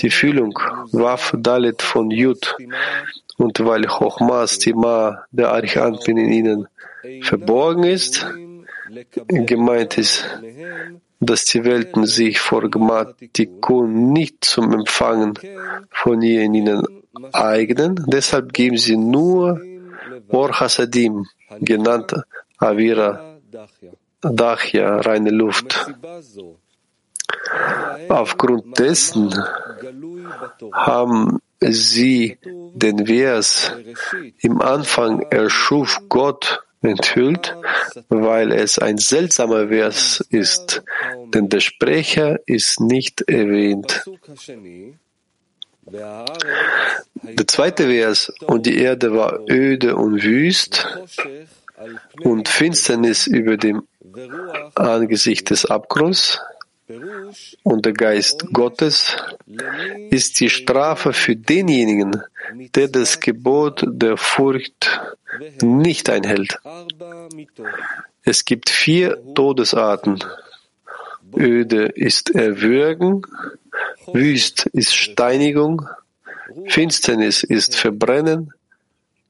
die Fühlung, Waf Dalet von Jud. Und weil Chochmas Tima, der Arich Anpin in ihnen verborgen ist, gemeint ist, dass die Welten sich vor Gmatikun nicht zum Empfangen von ihr in ihnen eignen. Deshalb geben sie nur Or Hasadim, genannt Avira Dachya, reine Luft. Aufgrund dessen haben sie den Vers im Anfang erschuf Gott enthüllt, weil es ein seltsamer Vers ist, denn der Sprecher ist nicht erwähnt. Der zweite Vers, und die Erde war öde und wüst und Finsternis über dem Angesicht des Abgrunds, und der Geist Gottes ist die Strafe für denjenigen, der das Gebot der Furcht nicht einhält. Es gibt vier Todesarten. Öde ist Erwürgen, Wüst ist Steinigung, Finsternis ist Verbrennen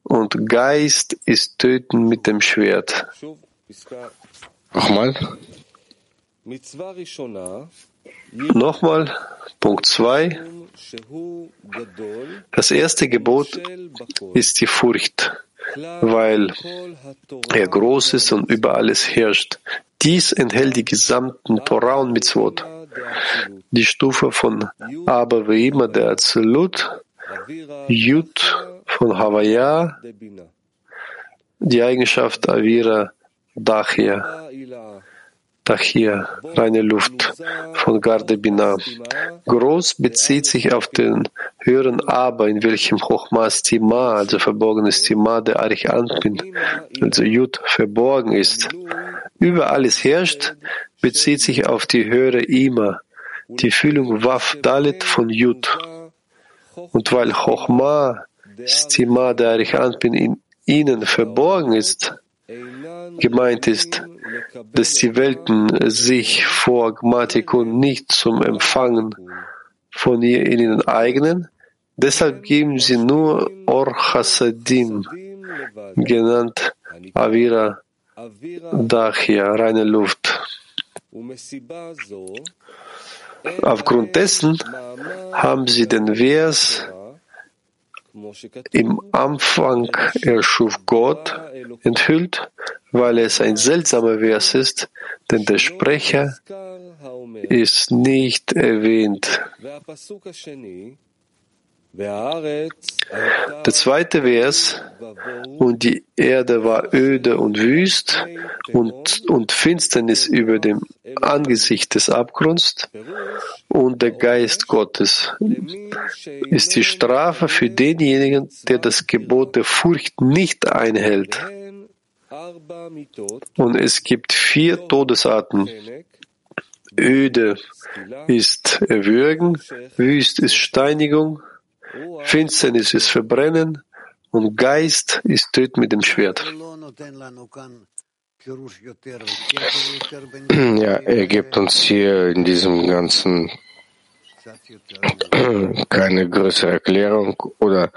und Geist ist Töten mit dem Schwert. Nochmal. Nochmal, Punkt 2. Das erste Gebot ist die Furcht, weil er groß ist und über alles herrscht. Dies enthält die gesamten Torah und Mitzvot. Die Stufe von Aber wie immer der Azelut, Jud von Havaya, die Eigenschaft Avira Dachia. Tachir, reine Luft von Garde Bina. Groß bezieht sich auf den höheren Aber, in welchem Chochmas Tima, also verborgenes Tima, der Arich Anpin, also Jud, verborgen ist. Über alles herrscht, bezieht sich auf die höhere Ima, die Fühlung Waf Dalit von Jud. Und weil Chochma, Stima, der Arich Anpin in ihnen verborgen ist, gemeint ist, dass die Welten sich vor Gmatikon nicht zum Empfangen von ihr in ihnen eignen, deshalb geben sie nur Or Hasadim, genannt Avira Dachia, reine Luft. Aufgrund dessen haben sie den Vers im Anfang erschuf Gott enthüllt, weil es ein seltsamer Vers ist, denn der Sprecher ist nicht erwähnt. Der zweite Vers, und die Erde war öde und wüst und, und Finsternis über dem Angesicht des Abgrunds und der Geist Gottes ist die Strafe für denjenigen, der das Gebot der Furcht nicht einhält. Und es gibt vier Todesarten. Öde ist Erwürgen, wüst ist Steinigung, Finsternis ist Verbrennen und Geist ist tötet mit dem Schwert. Ja, er gibt uns hier in diesem ganzen keine größere Erklärung oder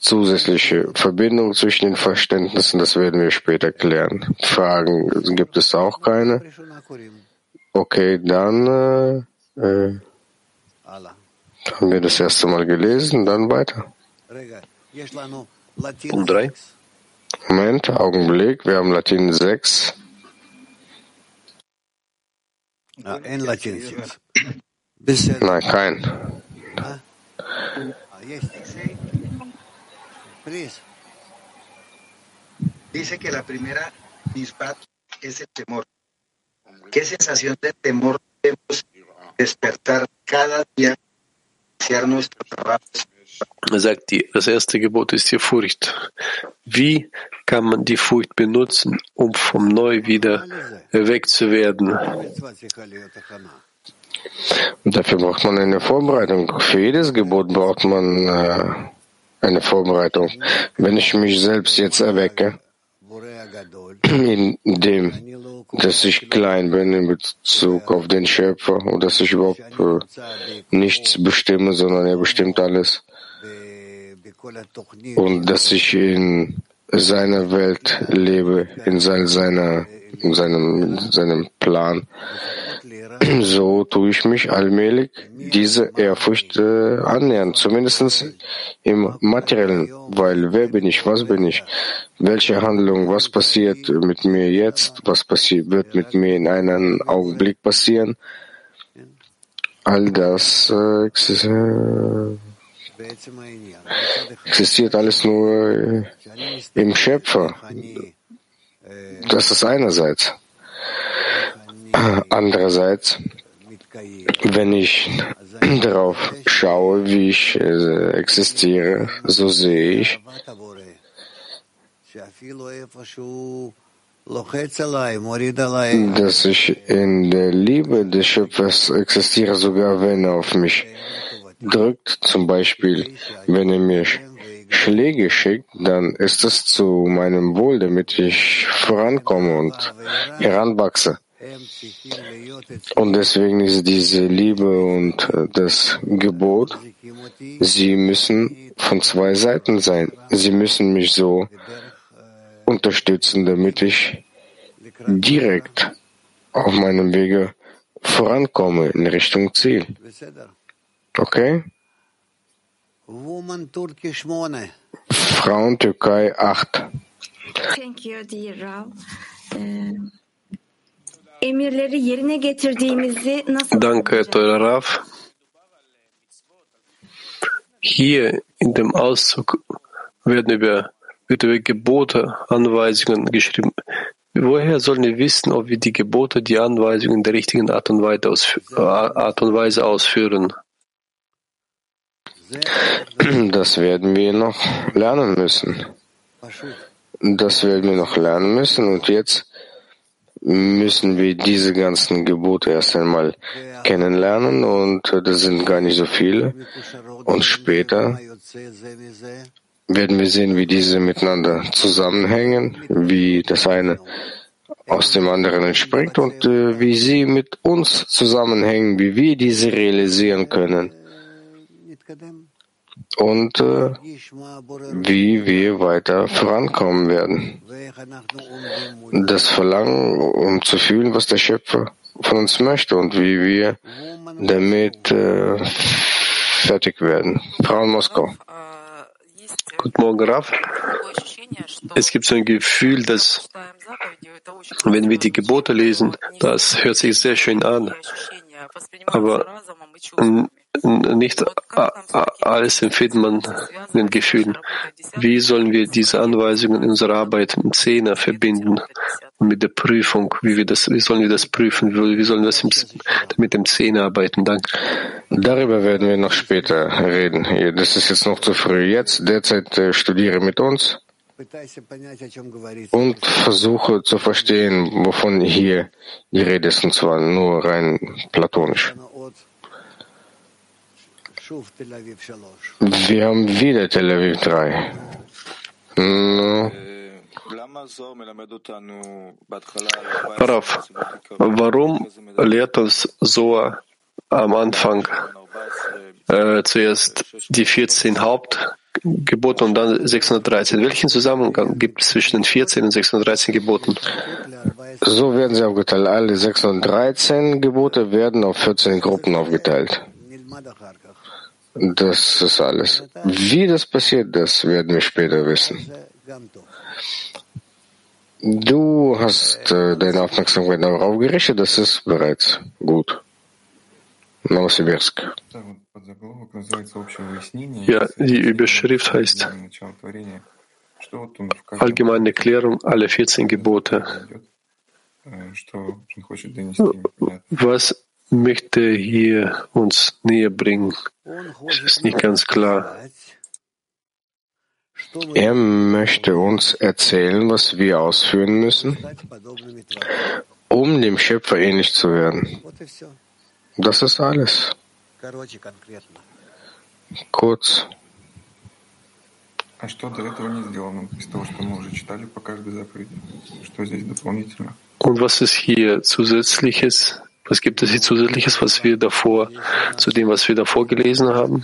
zusätzliche Verbindung zwischen den Verständnissen, das werden wir später klären. Fragen gibt es auch keine. Okay, dann äh, äh, haben wir das erste Mal gelesen, dann weiter. Punkt 3. Moment, Augenblick, wir haben Latin 6. Nein, kein. Dice que la primera mispat es el temor. ¿Qué sensación de temor debemos despertar cada día? Er sagt, das erste Gebot ist die Furcht. Wie kann man die Furcht benutzen, um vom Neu wieder erweckt zu werden? Und dafür braucht man eine Vorbereitung. Für jedes Gebot braucht man äh, eine Vorbereitung. Wenn ich mich selbst jetzt erwecke, indem dass ich klein bin in Bezug auf den Schöpfer und dass ich überhaupt äh, nichts bestimme, sondern er bestimmt alles. Und dass ich in seiner Welt lebe, in sein, seiner, in seinem, seinem Plan. So tue ich mich allmählich diese Ehrfurcht äh, annähern, zumindest im Materiellen, weil wer bin ich, was bin ich, welche Handlung, was passiert mit mir jetzt, was passiert, wird mit mir in einem Augenblick passieren, all das äh, existiert alles nur äh, im Schöpfer. Das ist einerseits. Andererseits, wenn ich darauf schaue, wie ich äh, existiere, so sehe ich, dass ich in der Liebe des Schöpfers existiere, sogar wenn er auf mich drückt, zum Beispiel, wenn er mir Schläge schickt, dann ist es zu meinem Wohl, damit ich vorankomme und heranwachse. Und deswegen ist diese Liebe und äh, das Gebot, sie müssen von zwei Seiten sein. Sie müssen mich so unterstützen, damit ich direkt auf meinem Wege vorankomme in Richtung Ziel. Okay? Frauen Türkei 8. Thank you, dear Rav. Emirleri yerine getirdiğimizi nasıl Danke, teurer Rav. Hier in dem Auszug werden über, wird über Gebote, Anweisungen geschrieben. Woher sollen wir wissen, ob wir die Gebote, die Anweisungen in der richtigen Art und Weise, ausfü Art und Weise ausführen? Das werden wir noch lernen müssen. Das werden wir noch lernen müssen. Und jetzt müssen wir diese ganzen Gebote erst einmal kennenlernen. Und das sind gar nicht so viele. Und später werden wir sehen, wie diese miteinander zusammenhängen, wie das eine aus dem anderen entspringt und äh, wie sie mit uns zusammenhängen, wie wir diese realisieren können und äh, wie wir weiter vorankommen werden. Das Verlangen, um zu fühlen, was der Schöpfer von uns möchte und wie wir damit äh, fertig werden. Frau in Moskau. Guten Morgen, Rav. Es gibt so ein Gefühl, dass wenn wir die Gebote lesen, das hört sich sehr schön an, aber nicht alles empfiehlt man den Gefühlen. Wie sollen wir diese Anweisungen in unserer Arbeit mit Zehner verbinden mit der Prüfung? Wie, wir das, wie sollen wir das prüfen? Wie sollen wir das mit dem Zehner arbeiten? Danke. Darüber werden wir noch später reden. Das ist jetzt noch zu früh. Jetzt, derzeit äh, studiere mit uns und versuche zu verstehen, wovon hier die Rede ist, und zwar nur rein platonisch. Wir haben wieder Tel Aviv 3. No, Rav, warum lehrt uns Soa am Anfang äh, zuerst die 14 Hauptgebote und dann 613? Welchen Zusammenhang gibt es zwischen den 14 und 613 Geboten? so werden sie aufgeteilt. Alle 613 Gebote werden auf 14 Gruppen aufgeteilt. Das ist alles. Wie das passiert, das werden wir später wissen. Du hast äh, deine Aufmerksamkeit darauf gerichtet, das ist bereits gut. Novosibirsk. Ja, die Überschrift heißt Allgemeine Erklärung aller 14 Gebote. Was möchte hier uns näher bringen? Es ist nicht ganz klar. Er möchte uns erzählen, was wir ausführen müssen, um dem Schöpfer ähnlich zu werden. Das ist alles. Kurz. А что до этого не сделано из того, что мы уже читали по каждой заповеди? Что здесь дополнительно? Und was ist hier zusätzliches? Was gibt es hier zusätzliches, was wir davor, zu dem, was wir davor gelesen haben?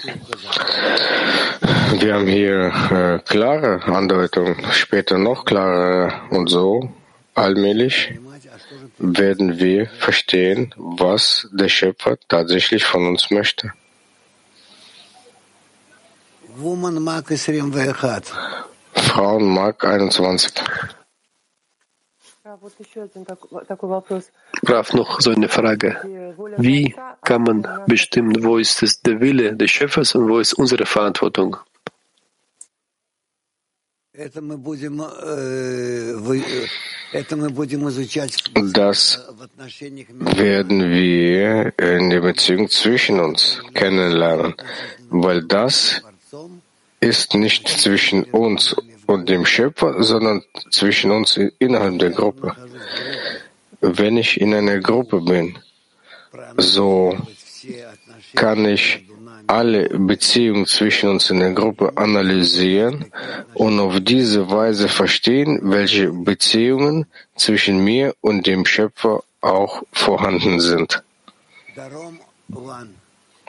Wir haben hier äh, klare Andeutungen, später noch klarer und so allmählich werden wir verstehen, was der Schöpfer tatsächlich von uns möchte. Woman Mark 21. Frauen Mark 21. Graf, noch so eine Frage. Wie kann man bestimmen, wo ist es der Wille des Schöpfers und wo ist unsere Verantwortung? Das werden wir in der Beziehung zwischen uns kennenlernen, weil das ist nicht zwischen uns und dem Schöpfer, sondern zwischen uns innerhalb der Gruppe. Wenn ich in einer Gruppe bin, so kann ich alle Beziehungen zwischen uns in der Gruppe analysieren und auf diese Weise verstehen, welche Beziehungen zwischen mir und dem Schöpfer auch vorhanden sind.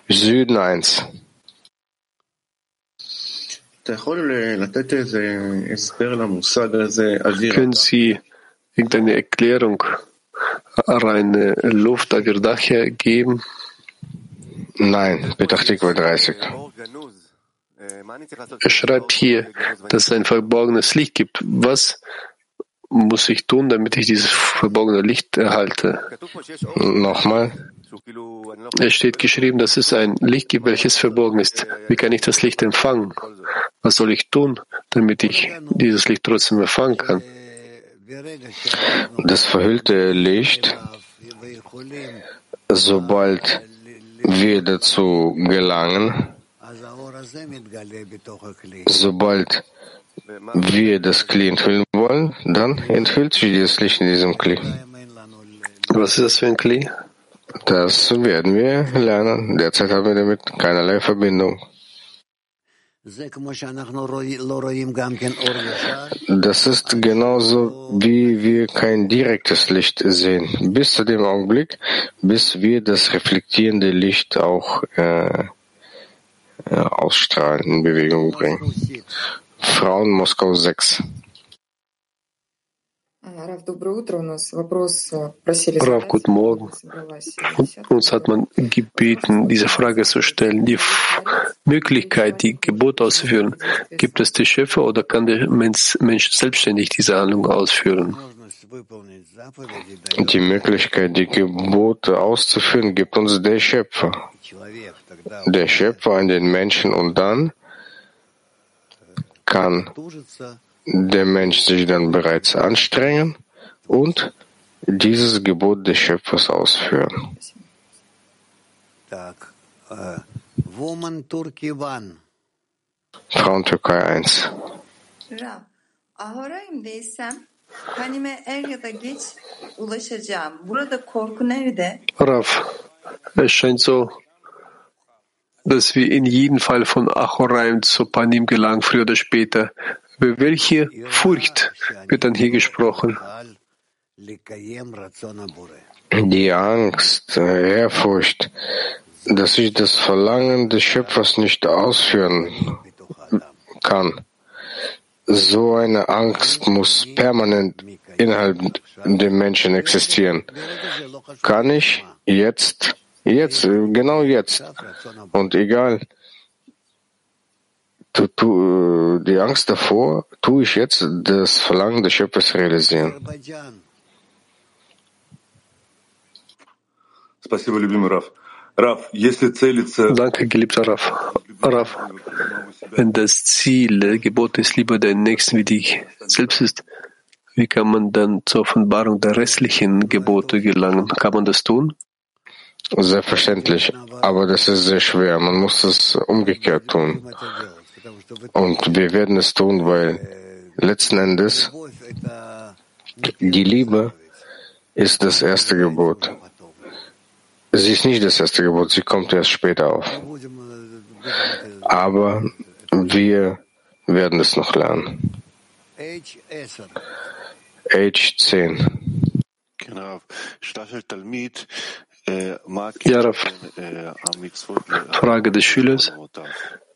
Süden 1. Können Sie irgendeine Erklärung, reine Luft, Avirdachia geben? Nein, Petach Tikva 30. Er schreibt hier, dass es ein verborgenes Licht gibt. Was muss ich tun, damit ich dieses verborgene Licht erhalte? Nochmal. Es steht geschrieben, dass es ein Licht gibt, welches verborgen ist. Wie kann ich das Licht empfangen? Was soll ich tun, damit ich dieses Licht trotzdem empfangen kann? Das verhüllte Licht, sobald wir dazu gelangen, sobald wir das Kli enthüllen wollen, dann enthüllt sich das Licht in diesem Kli. Was ist das für ein Kli? Das werden wir lernen. Derzeit haben wir damit keinerlei Verbindung. Das ist genauso, wie wir kein direktes Licht sehen, bis zu dem Augenblick, bis wir das reflektierende Licht auch äh, äh ausstrahlen, in Bewegung bringen. Frauen Moskau 6. Rav, guten Morgen. Uns hat man gebeten, diese Frage zu stellen. Die Möglichkeit, die Gebote auszuführen, gibt es die Schöpfer oder kann der Mensch, Mensch selbstständig diese Handlung ausführen? Die Möglichkeit, die Gebote auszuführen, gibt uns der Schöpfer. Der Schöpfer an den Menschen und dann kann der Mensch sich dann bereits anstrengen und dieses Gebot des Schöpfers ausführen. Э, woman Turkey Frauen Türkei 1. Raf, es scheint so, dass wir in jedem Fall von Achoraim zu Panim gelangen, früher oder später. Über welche Furcht wird dann hier gesprochen? Die Angst, äh, Ehrfurcht, dass ich das Verlangen des Schöpfers nicht ausführen kann. So eine Angst muss permanent innerhalb dem Menschen existieren. Kann ich jetzt, jetzt, genau jetzt, und egal, tu, tu, die Angst davor, tue ich jetzt das Verlangen des Schöpfers realisieren. Danke, geliebter Raf. Raf, wenn das Ziel Gebot ist, lieber deinen Nächsten wie dich selbst ist, wie kann man dann zur Offenbarung der restlichen Gebote gelangen? Kann man das tun? Selbstverständlich, aber das ist sehr schwer. Man muss es umgekehrt tun. Und wir werden es tun, weil letzten Endes die Liebe ist das erste Gebot. Sie ist nicht das erste Gebot, sie kommt erst später auf. Aber wir werden es noch lernen. Age 10. Ja, Rav. Frage des Schülers.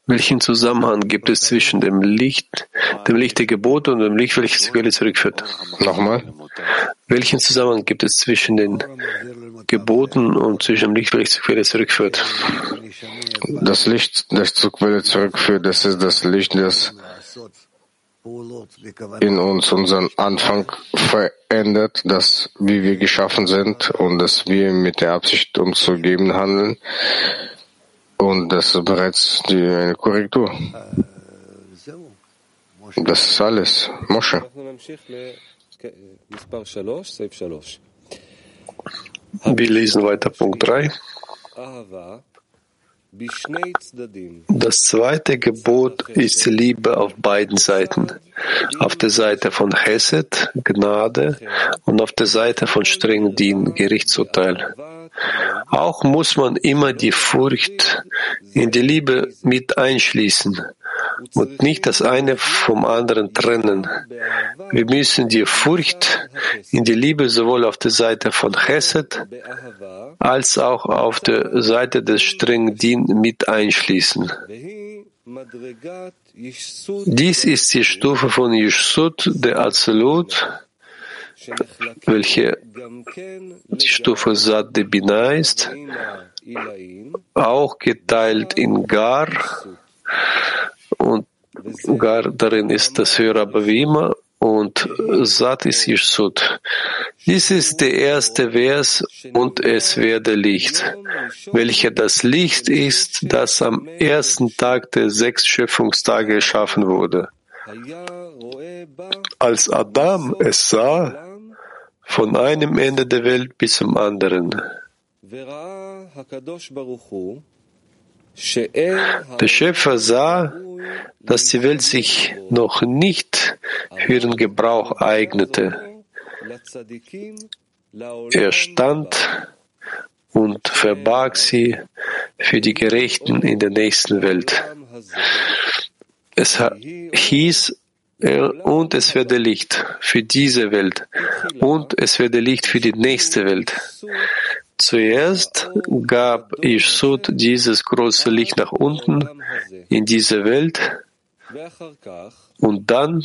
Welchen Zusammenhang gibt es zwischen dem Licht, dem Licht der Gebote und dem Licht, welches die Quelle zurückführt? Nochmal. Welchen Zusammenhang gibt es zwischen den Geboten und zwischen dem Licht, welches zur Quelle zurückführt? Das Licht, das zur Quelle zurückführt, das ist das Licht, das in uns unseren Anfang verändert, dass wie wir geschaffen sind und dass wir mit der Absicht umzugeben handeln. Und das ist bereits die, eine Korrektur. Das ist alles. Mosche. Wir lesen weiter Punkt 3. Das zweite Gebot ist Liebe auf beiden Seiten. Auf der Seite von Chesed, Gnade, und auf der Seite von streng Dien, Gerichtsurteil. Auch muss man immer die Furcht in die Liebe mit einschließen und nicht das eine vom anderen trennen. Wir müssen die Furcht in die Liebe sowohl auf der Seite von Chesed als auch auf der Seite des strengen Din mit einschließen. Dies ist die Stufe von Yeshut, der Absolut, welche die Stufe Sat de Bina ist, auch geteilt in Gar. Und Gar darin ist das höhere Abavima und Sat ist Yeshut. Dies ist der erste Vers und es werde Licht, welcher das Licht ist, das am ersten Tag der sechs Schöpfungstage geschaffen wurde. Als Adam es sah, von einem Ende der Welt bis zum anderen. Der Schöpfer sah, dass die Welt sich noch nicht für ihren Gebrauch eignete. Er stand und verbarg sie für die Gerechten in der nächsten Welt. Es hieß, und es werde Licht für diese Welt und es werde Licht für die nächste Welt. Zuerst gab Ishsud dieses große Licht nach unten in diese Welt und dann,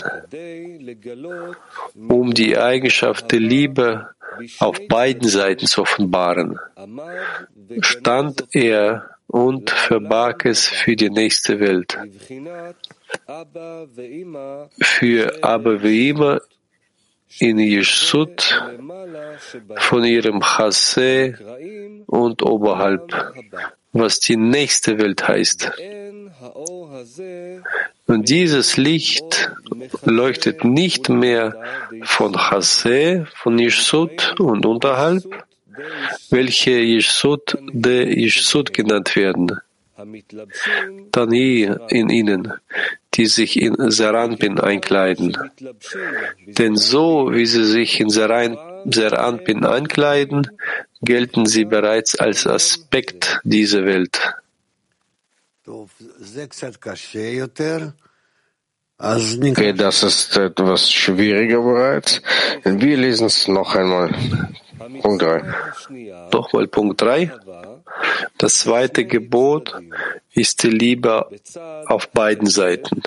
um die Eigenschaft der Liebe auf beiden Seiten zu offenbaren, stand er und verbarg es für die nächste Welt. Für aber wie immer in Yeshut von ihrem Chassé und oberhalb, was die nächste Welt heißt. Und dieses Licht leuchtet nicht mehr von Chassé, von Yeshut und unterhalb, welche Yeshut de Yeshut genannt werden. Tani in ihnen, die sich in Seranpin einkleiden. Denn so wie sie sich in Seranpin einkleiden, gelten sie bereits als Aspekt dieser Welt. Okay, das ist etwas schwieriger bereits. Wir lesen es noch einmal. Punkt 3. Nochmal Punkt 3. Das zweite Gebot ist die Liebe auf beiden Seiten.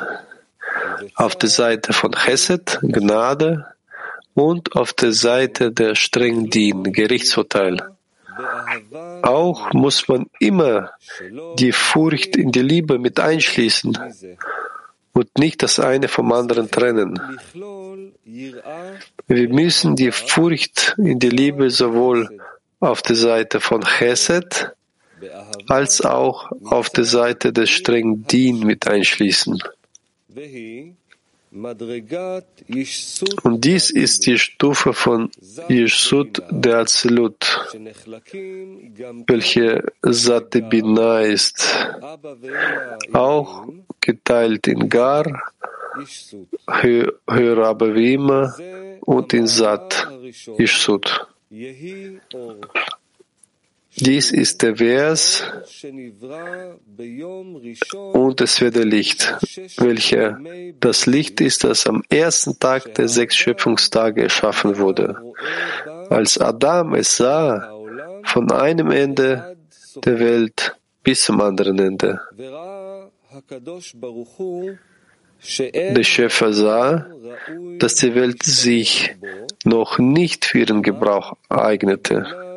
Auf der Seite von Chesed, Gnade, und auf der Seite der streng Dien, Gerichtsurteil. Auch muss man immer die Furcht in die Liebe mit einschließen und nicht das eine vom anderen trennen. Wir müssen die Furcht in die Liebe sowohl auf der Seite von Chesed als auch auf der Seite des streng Dien mit einschließen. Und dies ist die Stufe von Yeshut der Azilut, welche Satte Bina ist, auch geteilt in Gar, Hörabavima und in Sat, Yeshut. Dies ist der Vers und es wird der Licht, welcher das Licht ist, das am ersten Tag der sechs Schöpfungstage erschaffen wurde. Als Adam es sah, von einem Ende der Welt bis zum anderen Ende. Der Schöpfer sah, dass die Welt sich noch nicht für ihren Gebrauch eignete.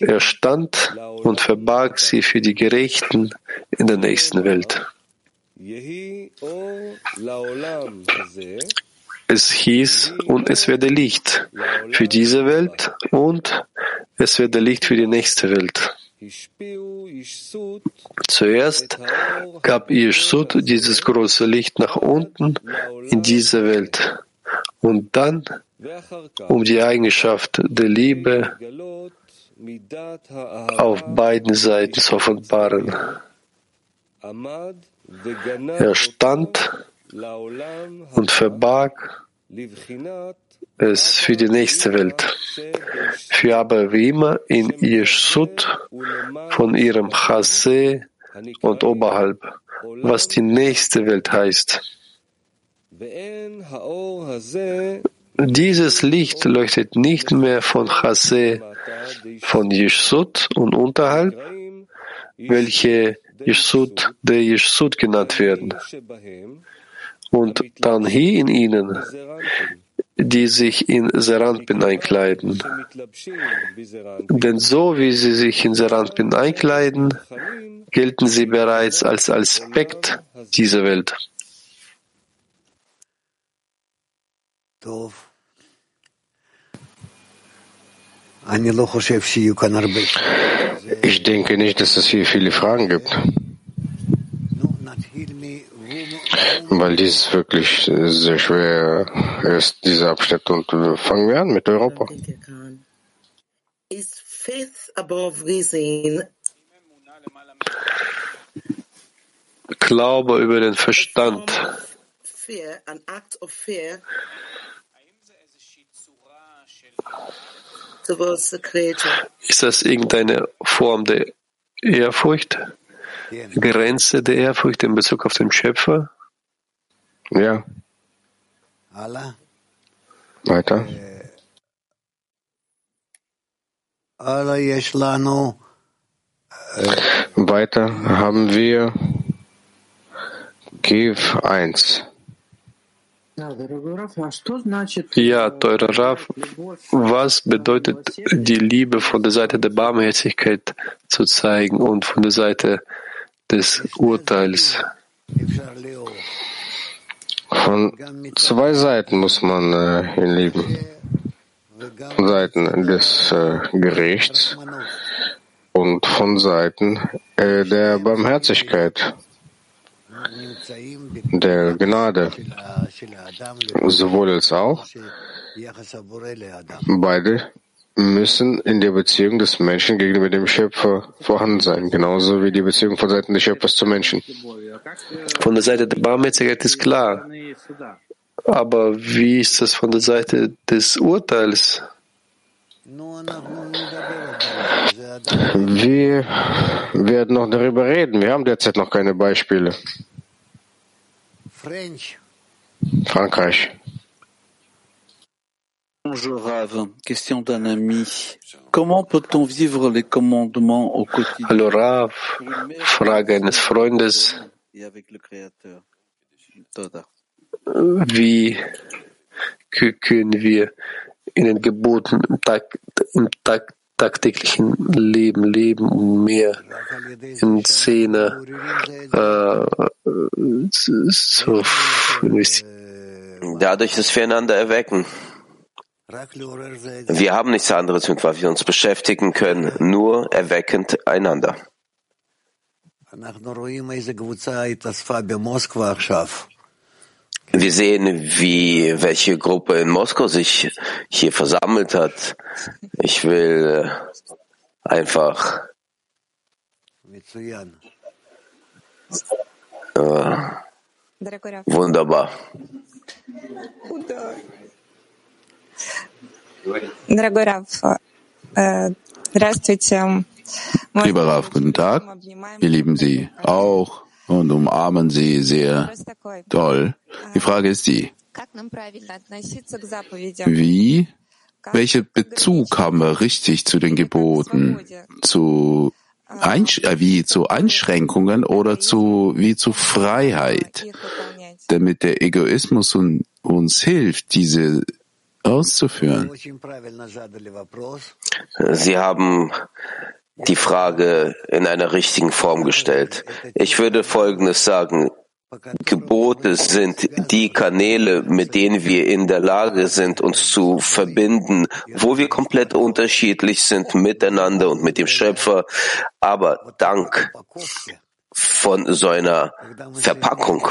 Er stand und verbarg sie für die Gerechten in der nächsten Welt. Es hieß, und es werde Licht für diese Welt und es werde Licht für die nächste Welt. Zuerst gab Yeshut dieses große Licht nach unten in diese Welt und dann um die Eigenschaft der Liebe auf beiden Seiten zu offenbaren. Er stand und verbarg es für die nächste Welt, für aber wie immer in Yeshut von ihrem Chase und oberhalb, was die nächste Welt heißt. Dieses Licht leuchtet nicht mehr von Chase, von Yeshut und unterhalb, welche Yeshut der Yeshut genannt werden, und dann hier in ihnen, die sich in Seranpin einkleiden. Denn so wie sie sich in Seranpin einkleiden, gelten sie bereits als Aspekt dieser Welt. Ich denke nicht, dass es hier viele Fragen gibt. Weil dies wirklich sehr schwer ist, dieser Abschnitt. Und fangen wir an mit Europa. Glaube über den Verstand. Ist das irgendeine Form der Ehrfurcht? Grenze der Ehrfurcht in Bezug auf den Schöpfer? Ja. Weiter. Weiter haben wir Kiew 1. Ja, teurer Rav, was bedeutet die Liebe von der Seite der Barmherzigkeit zu zeigen und von der Seite des Urteils? Von zwei Seiten muss man äh, ihn lieben. Von Seiten des äh, Gerichts und von Seiten äh, der Barmherzigkeit, der Gnade, sowohl als auch. Beide müssen in der Beziehung des Menschen gegenüber dem Schöpfer vorhanden sein, genauso wie die Beziehung von Seiten des Schöpfers zum Menschen. Von der Seite der Barmherzigkeit ist klar. Aber wie ist das von der Seite des Urteils? Wir werden noch darüber reden. Wir haben derzeit noch keine Beispiele. Frankreich. Bonjour Rav, question d'un ami. Comment peut-on vivre les commandements au quotidien Hallo Rav, Frage eines Freundes. et avec le Créateur Toda. Wie kö- können wir in den Geboten im, Tag, im Tag, tagtäglichen Leben leben, um mehr in Szene äh, zu, zu investieren? Dadurch, dass wir einander erwecken. Wir haben nichts anderes, mit was wir uns beschäftigen können, nur erweckend einander. Wir sehen, wie welche Gruppe in Moskau sich hier versammelt hat. Ich will einfach äh, wunderbar. Дорогой Раф, э, здравствуйте. Lieber Raf, guten Tag. Wir lieben Sie auch und umarmen sie sehr doll. Die Frage ist die, wie, welchen Bezug haben wir richtig zu den Geboten, zu Einsch äh, wie zu Einschränkungen oder zu, wie zu Freiheit, damit der Egoismus un uns hilft, diese auszuführen. Э, sie haben die Frage in einer richtigen Form gestellt. Ich würde Folgendes sagen. Gebote sind die Kanäle, mit denen wir in der Lage sind, uns zu verbinden, wo wir komplett unterschiedlich sind miteinander und mit dem Schöpfer. Aber dank von so einer Verpackung,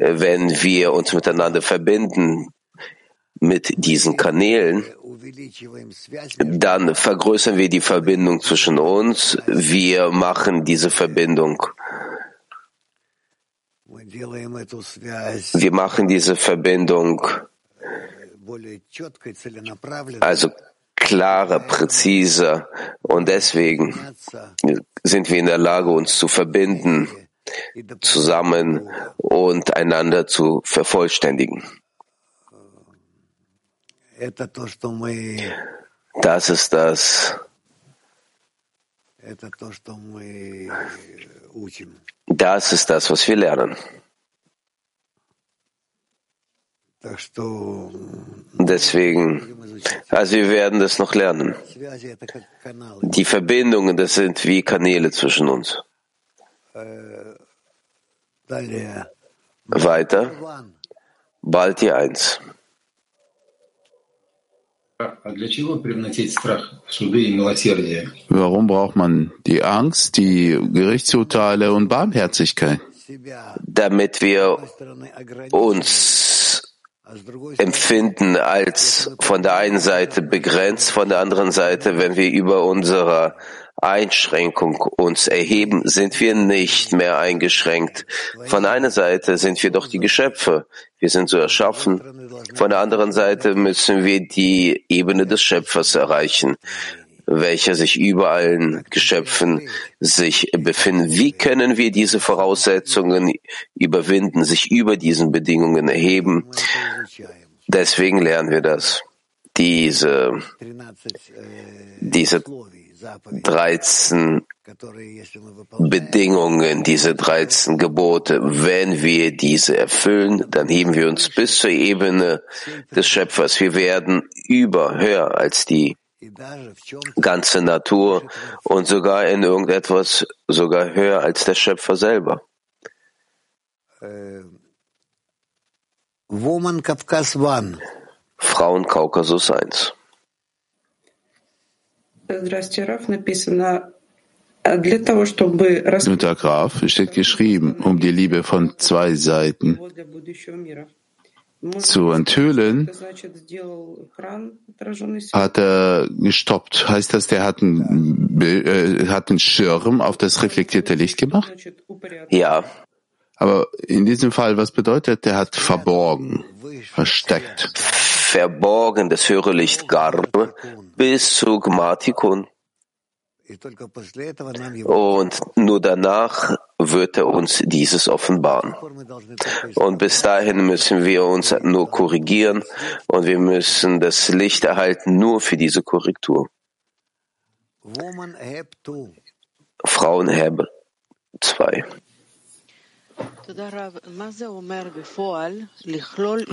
äh, wenn wir uns miteinander verbinden mit diesen Kanälen, dann vergrößern wir die Verbindung zwischen uns. Wir machen diese Verbindung. Wir machen diese Verbindung also klarer, präziser und deswegen sind wir in der Lage, uns zu verbinden, zusammen und einander zu vervollständigen. Das ist das, das ist das, was wir lernen. Deswegen, also wir werden das noch lernen. Die Verbindungen, das sind wie Kanäle zwischen uns. Weiter. Balti 1. Warum braucht man die Angst, die Gerichtsurteile und Barmherzigkeit? damit wir uns empfinden als von der einen Seite begrenzt, von der anderen Seite, wenn wir über unsere Einschränkung uns erheben, sind wir nicht mehr eingeschränkt. Von einer Seite sind wir doch die Geschöpfe, wir sind so erschaffen. Von der anderen Seite müssen wir die Ebene des Schöpfers erreichen, welcher sich über allen Geschöpfen sich befinden. Wie können wir diese Voraussetzungen überwinden, sich über diesen Bedingungen erheben? Deswegen lernen wir das. Diese, diese 13 Bedingungen, diese 13 Gebote, wenn wir diese erfüllen, dann heben wir uns bis zur Ebene des Schöpfers. Wir werden über, höher als die ganze Natur und sogar in irgendetwas sogar höher als der Schöpfer selber. Frauen Kaukasus 1. Unter Graf steht geschrieben, um die Liebe von zwei Seiten zu enthüllen, hat er gestoppt. Heißt das, der hat einen, äh, hat einen Schirm auf das reflektierte Licht gemacht? Ja. Aber in diesem Fall, was bedeutet, der hat verborgen, versteckt? Verborgen das höhere Licht Gar bis zu Gmatikun. Und nur danach wird er uns dieses offenbaren. Und bis dahin müssen wir uns nur korrigieren und wir müssen das Licht erhalten nur für diese Korrektur. Frauenherbe 2.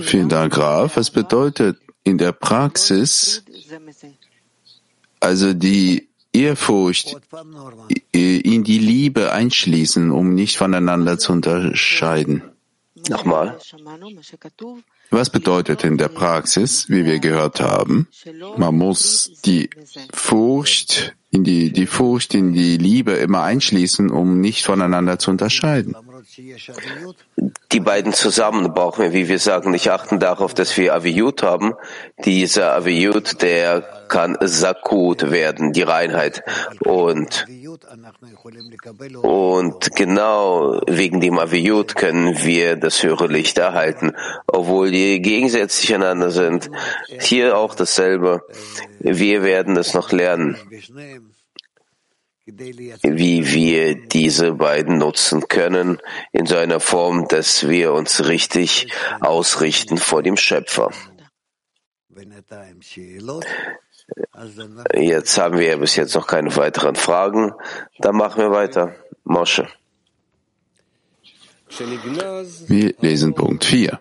Vielen Dank, Raf. Was bedeutet in der Praxis, also die Ehrfurcht in die Liebe einschließen, um nicht voneinander zu unterscheiden? Nochmal. Was bedeutet in der Praxis, wie wir gehört haben? Man muss die Furcht in die, die Furcht in die Liebe immer einschließen, um nicht voneinander zu unterscheiden. Die beiden zusammen brauchen wir, wie wir sagen, nicht achten darauf, dass wir Aviyut haben. Dieser Aviyut, der kann Sakut werden, die Reinheit. Und, und genau wegen dem Aviyut können wir das höhere Licht erhalten, obwohl die gegensätzlich einander sind. Hier auch dasselbe. Wir werden es noch lernen wie wir diese beiden nutzen können, in so einer Form, dass wir uns richtig ausrichten vor dem Schöpfer. Jetzt haben wir bis jetzt noch keine weiteren Fragen. Dann machen wir weiter. Mosche. Wir lesen Punkt 4.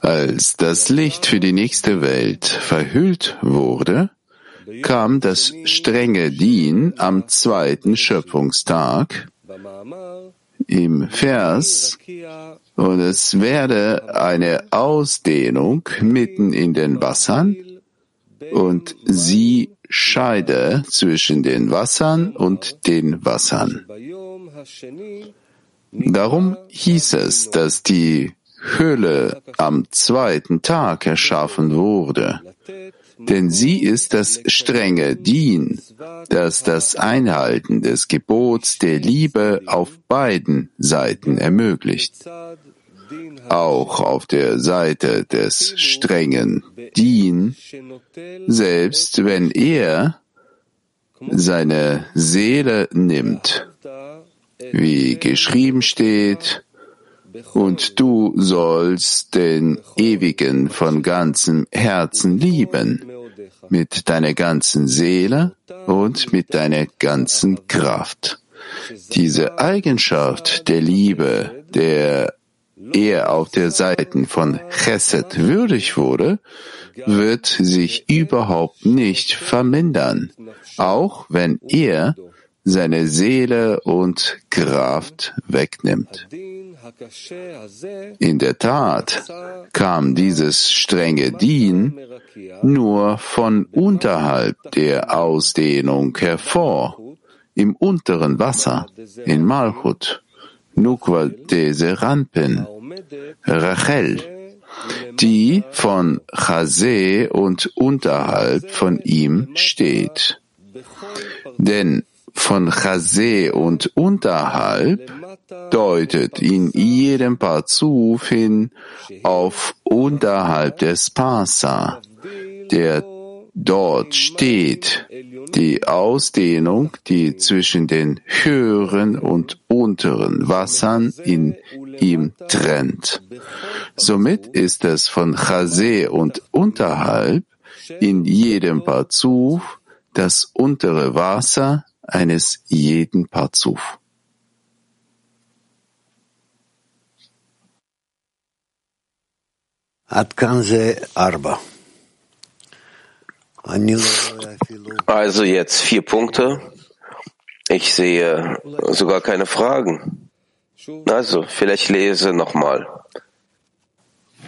Als das Licht für die nächste Welt verhüllt wurde, kam das strenge Dien am zweiten Schöpfungstag im Vers und es werde eine Ausdehnung mitten in den Wassern und sie scheide zwischen den Wassern und den Wassern. Darum hieß es, dass die Höhle am zweiten Tag erschaffen wurde, denn sie ist das strenge Dien, das das Einhalten des Gebots der Liebe auf beiden Seiten ermöglicht. Auch auf der Seite des strengen Dien, selbst wenn er seine Seele nimmt, wie geschrieben steht, und du sollst den Ewigen von ganzem Herzen lieben, mit deiner ganzen Seele und mit deiner ganzen Kraft. Diese Eigenschaft der Liebe, der er auf der Seite von Chesed würdig wurde, wird sich überhaupt nicht vermindern, auch wenn er seine Seele und Kraft wegnimmt. In der Tat kam dieses strenge Dien nur von unterhalb der Ausdehnung hervor, im unteren Wasser, in Malchut, Nukwa de Serampen, Rachel, die von Chase und unterhalb von ihm steht. Denn von Chase und unterhalb deutet in jedem Parzuf hin auf unterhalb des Pasa, der dort steht, die Ausdehnung, die zwischen den höheren und unteren Wassern in ihm trennt. Somit ist es von Chase und unterhalb in jedem Parzuf das untere Wasser eines jeden Parzuf. Also jetzt vier Punkte. Ich sehe sogar keine Fragen. Also, vielleicht lese nochmal.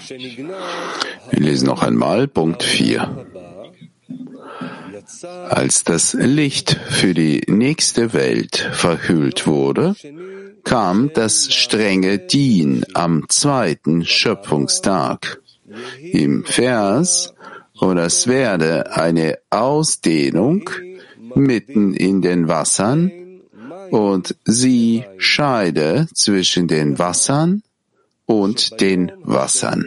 Wir lesen noch einmal Punkt 4. Als das Licht für die nächste Welt verhüllt wurde, kam das strenge Dien am zweiten Schöpfungstag. Im Vers, und es werde eine Ausdehnung mitten in den Wassern und sie scheide zwischen den Wassern und den Wassern.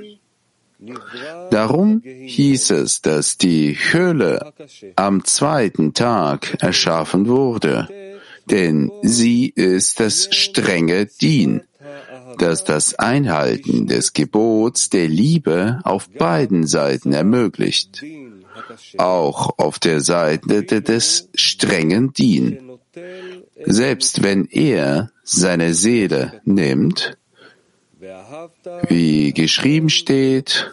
Darum hieß es, dass die Höhle am zweiten Tag erschaffen wurde, denn sie ist das strenge Dien, das das Einhalten des Gebots der Liebe auf beiden Seiten ermöglicht, auch auf der Seite des strengen Dien. Selbst wenn er seine Seele nimmt, wie geschrieben steht,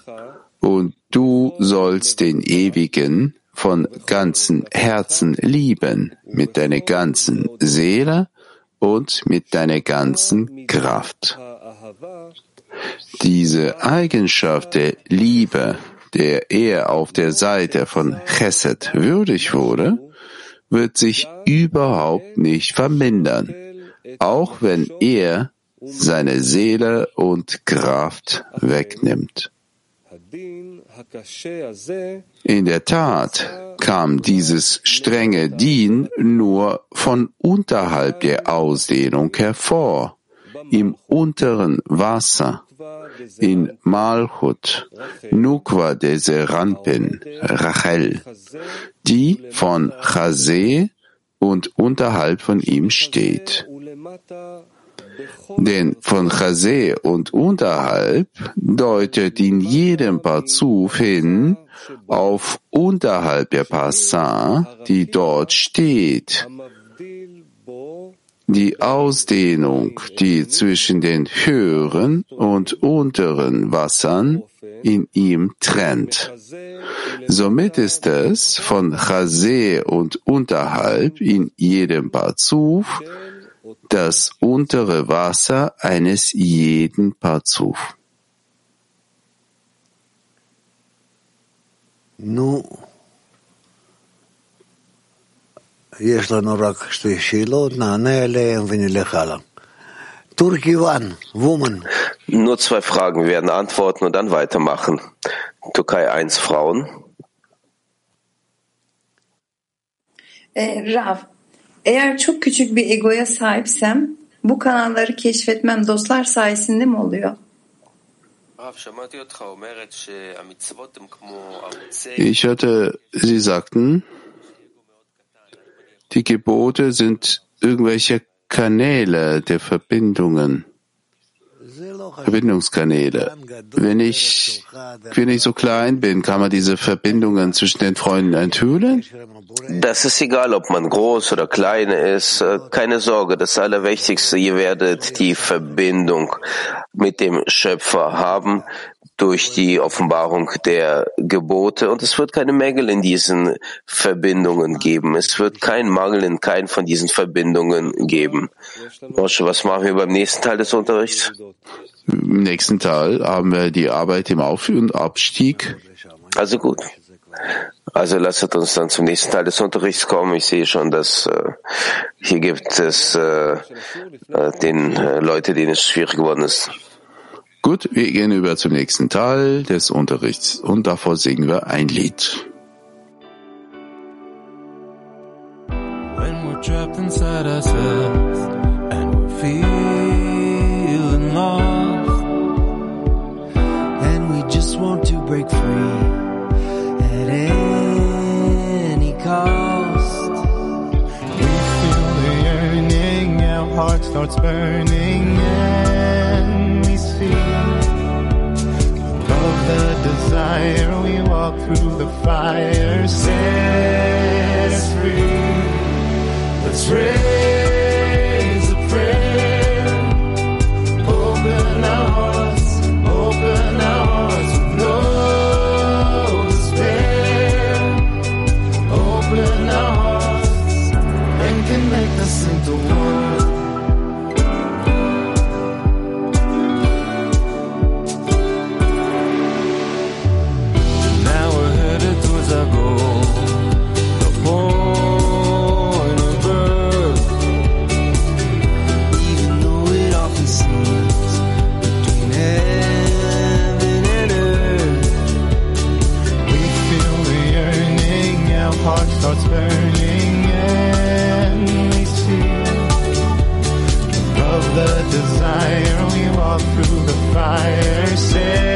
und du sollst den Ewigen von ganzem Herzen lieben, mit deiner ganzen Seele und mit deiner ganzen Kraft. Diese Eigenschaft der Liebe, der er auf der Seite von Chesed würdig wurde, wird sich überhaupt nicht vermindern, auch wenn er seine Seele und Kraft wegnimmt. In der Tat kam dieses strenge Dien nur von unterhalb der Ausdehnung hervor, im unteren Wasser, in Malchut, Nukwa de Serampin, Rachel, die von Chase und unterhalb von ihm steht. Denn von Chase und unterhalb deutet in jedem Parzuf hin auf unterhalb der Passa, die dort steht. Die Ausdehnung, die zwischen den höheren und unteren Wassern in ihm trennt. Somit ist es von Chase und unterhalb in jedem Parzuf das untere Wasser eines jeden Parzuf. נו, יש לנו רק שתי שאלות, נענה עליהן ונלך הלאה. טורקי 1, woman. Nur zwei Fragen, wir werden antworten und dann weitermachen. Türkei 1, Frauen. E, Rav, eğer çok küçük bir egoya sahipsem bu kanalları keşfetmem dostlar sayesinde mi oluyor? Ich hörte, Sie sagten, die Gebote sind irgendwelche Kanäle der Verbindungen, Verbindungskanäle. Wenn ich, wenn ich so klein bin, kann man diese Verbindungen zwischen den Freunden enthüllen? Das ist egal, ob man groß oder klein ist. Keine Sorge, das Allerwichtigste, ihr werdet die Verbindung mit dem Schöpfer haben durch die Offenbarung der Gebote und es wird keine Mängel in diesen Verbindungen geben. Es wird keinen Mangel in keinen von diesen Verbindungen geben. Moshe, was machen wir beim nächsten Teil des Unterrichts? Im nächsten Teil haben wir die Arbeit im Auf- und Abstieg. Also gut. Also lasst uns dann zum nächsten Teil des Unterrichts kommen. Ich sehe schon, dass äh, hier gibt es äh, äh, den äh, Leute, denen es schwierig geworden ist. Gut, wir gehen über zum nächsten Teil des Unterrichts und davor singen wir ein Lied. When we're trapped inside ourselves and we're feeling lost, and we just want to break free at any cost. We feel the yearning, our heart starts burning, and the desire. We walk through the fire, set us free. Let's raise. Fire. sin.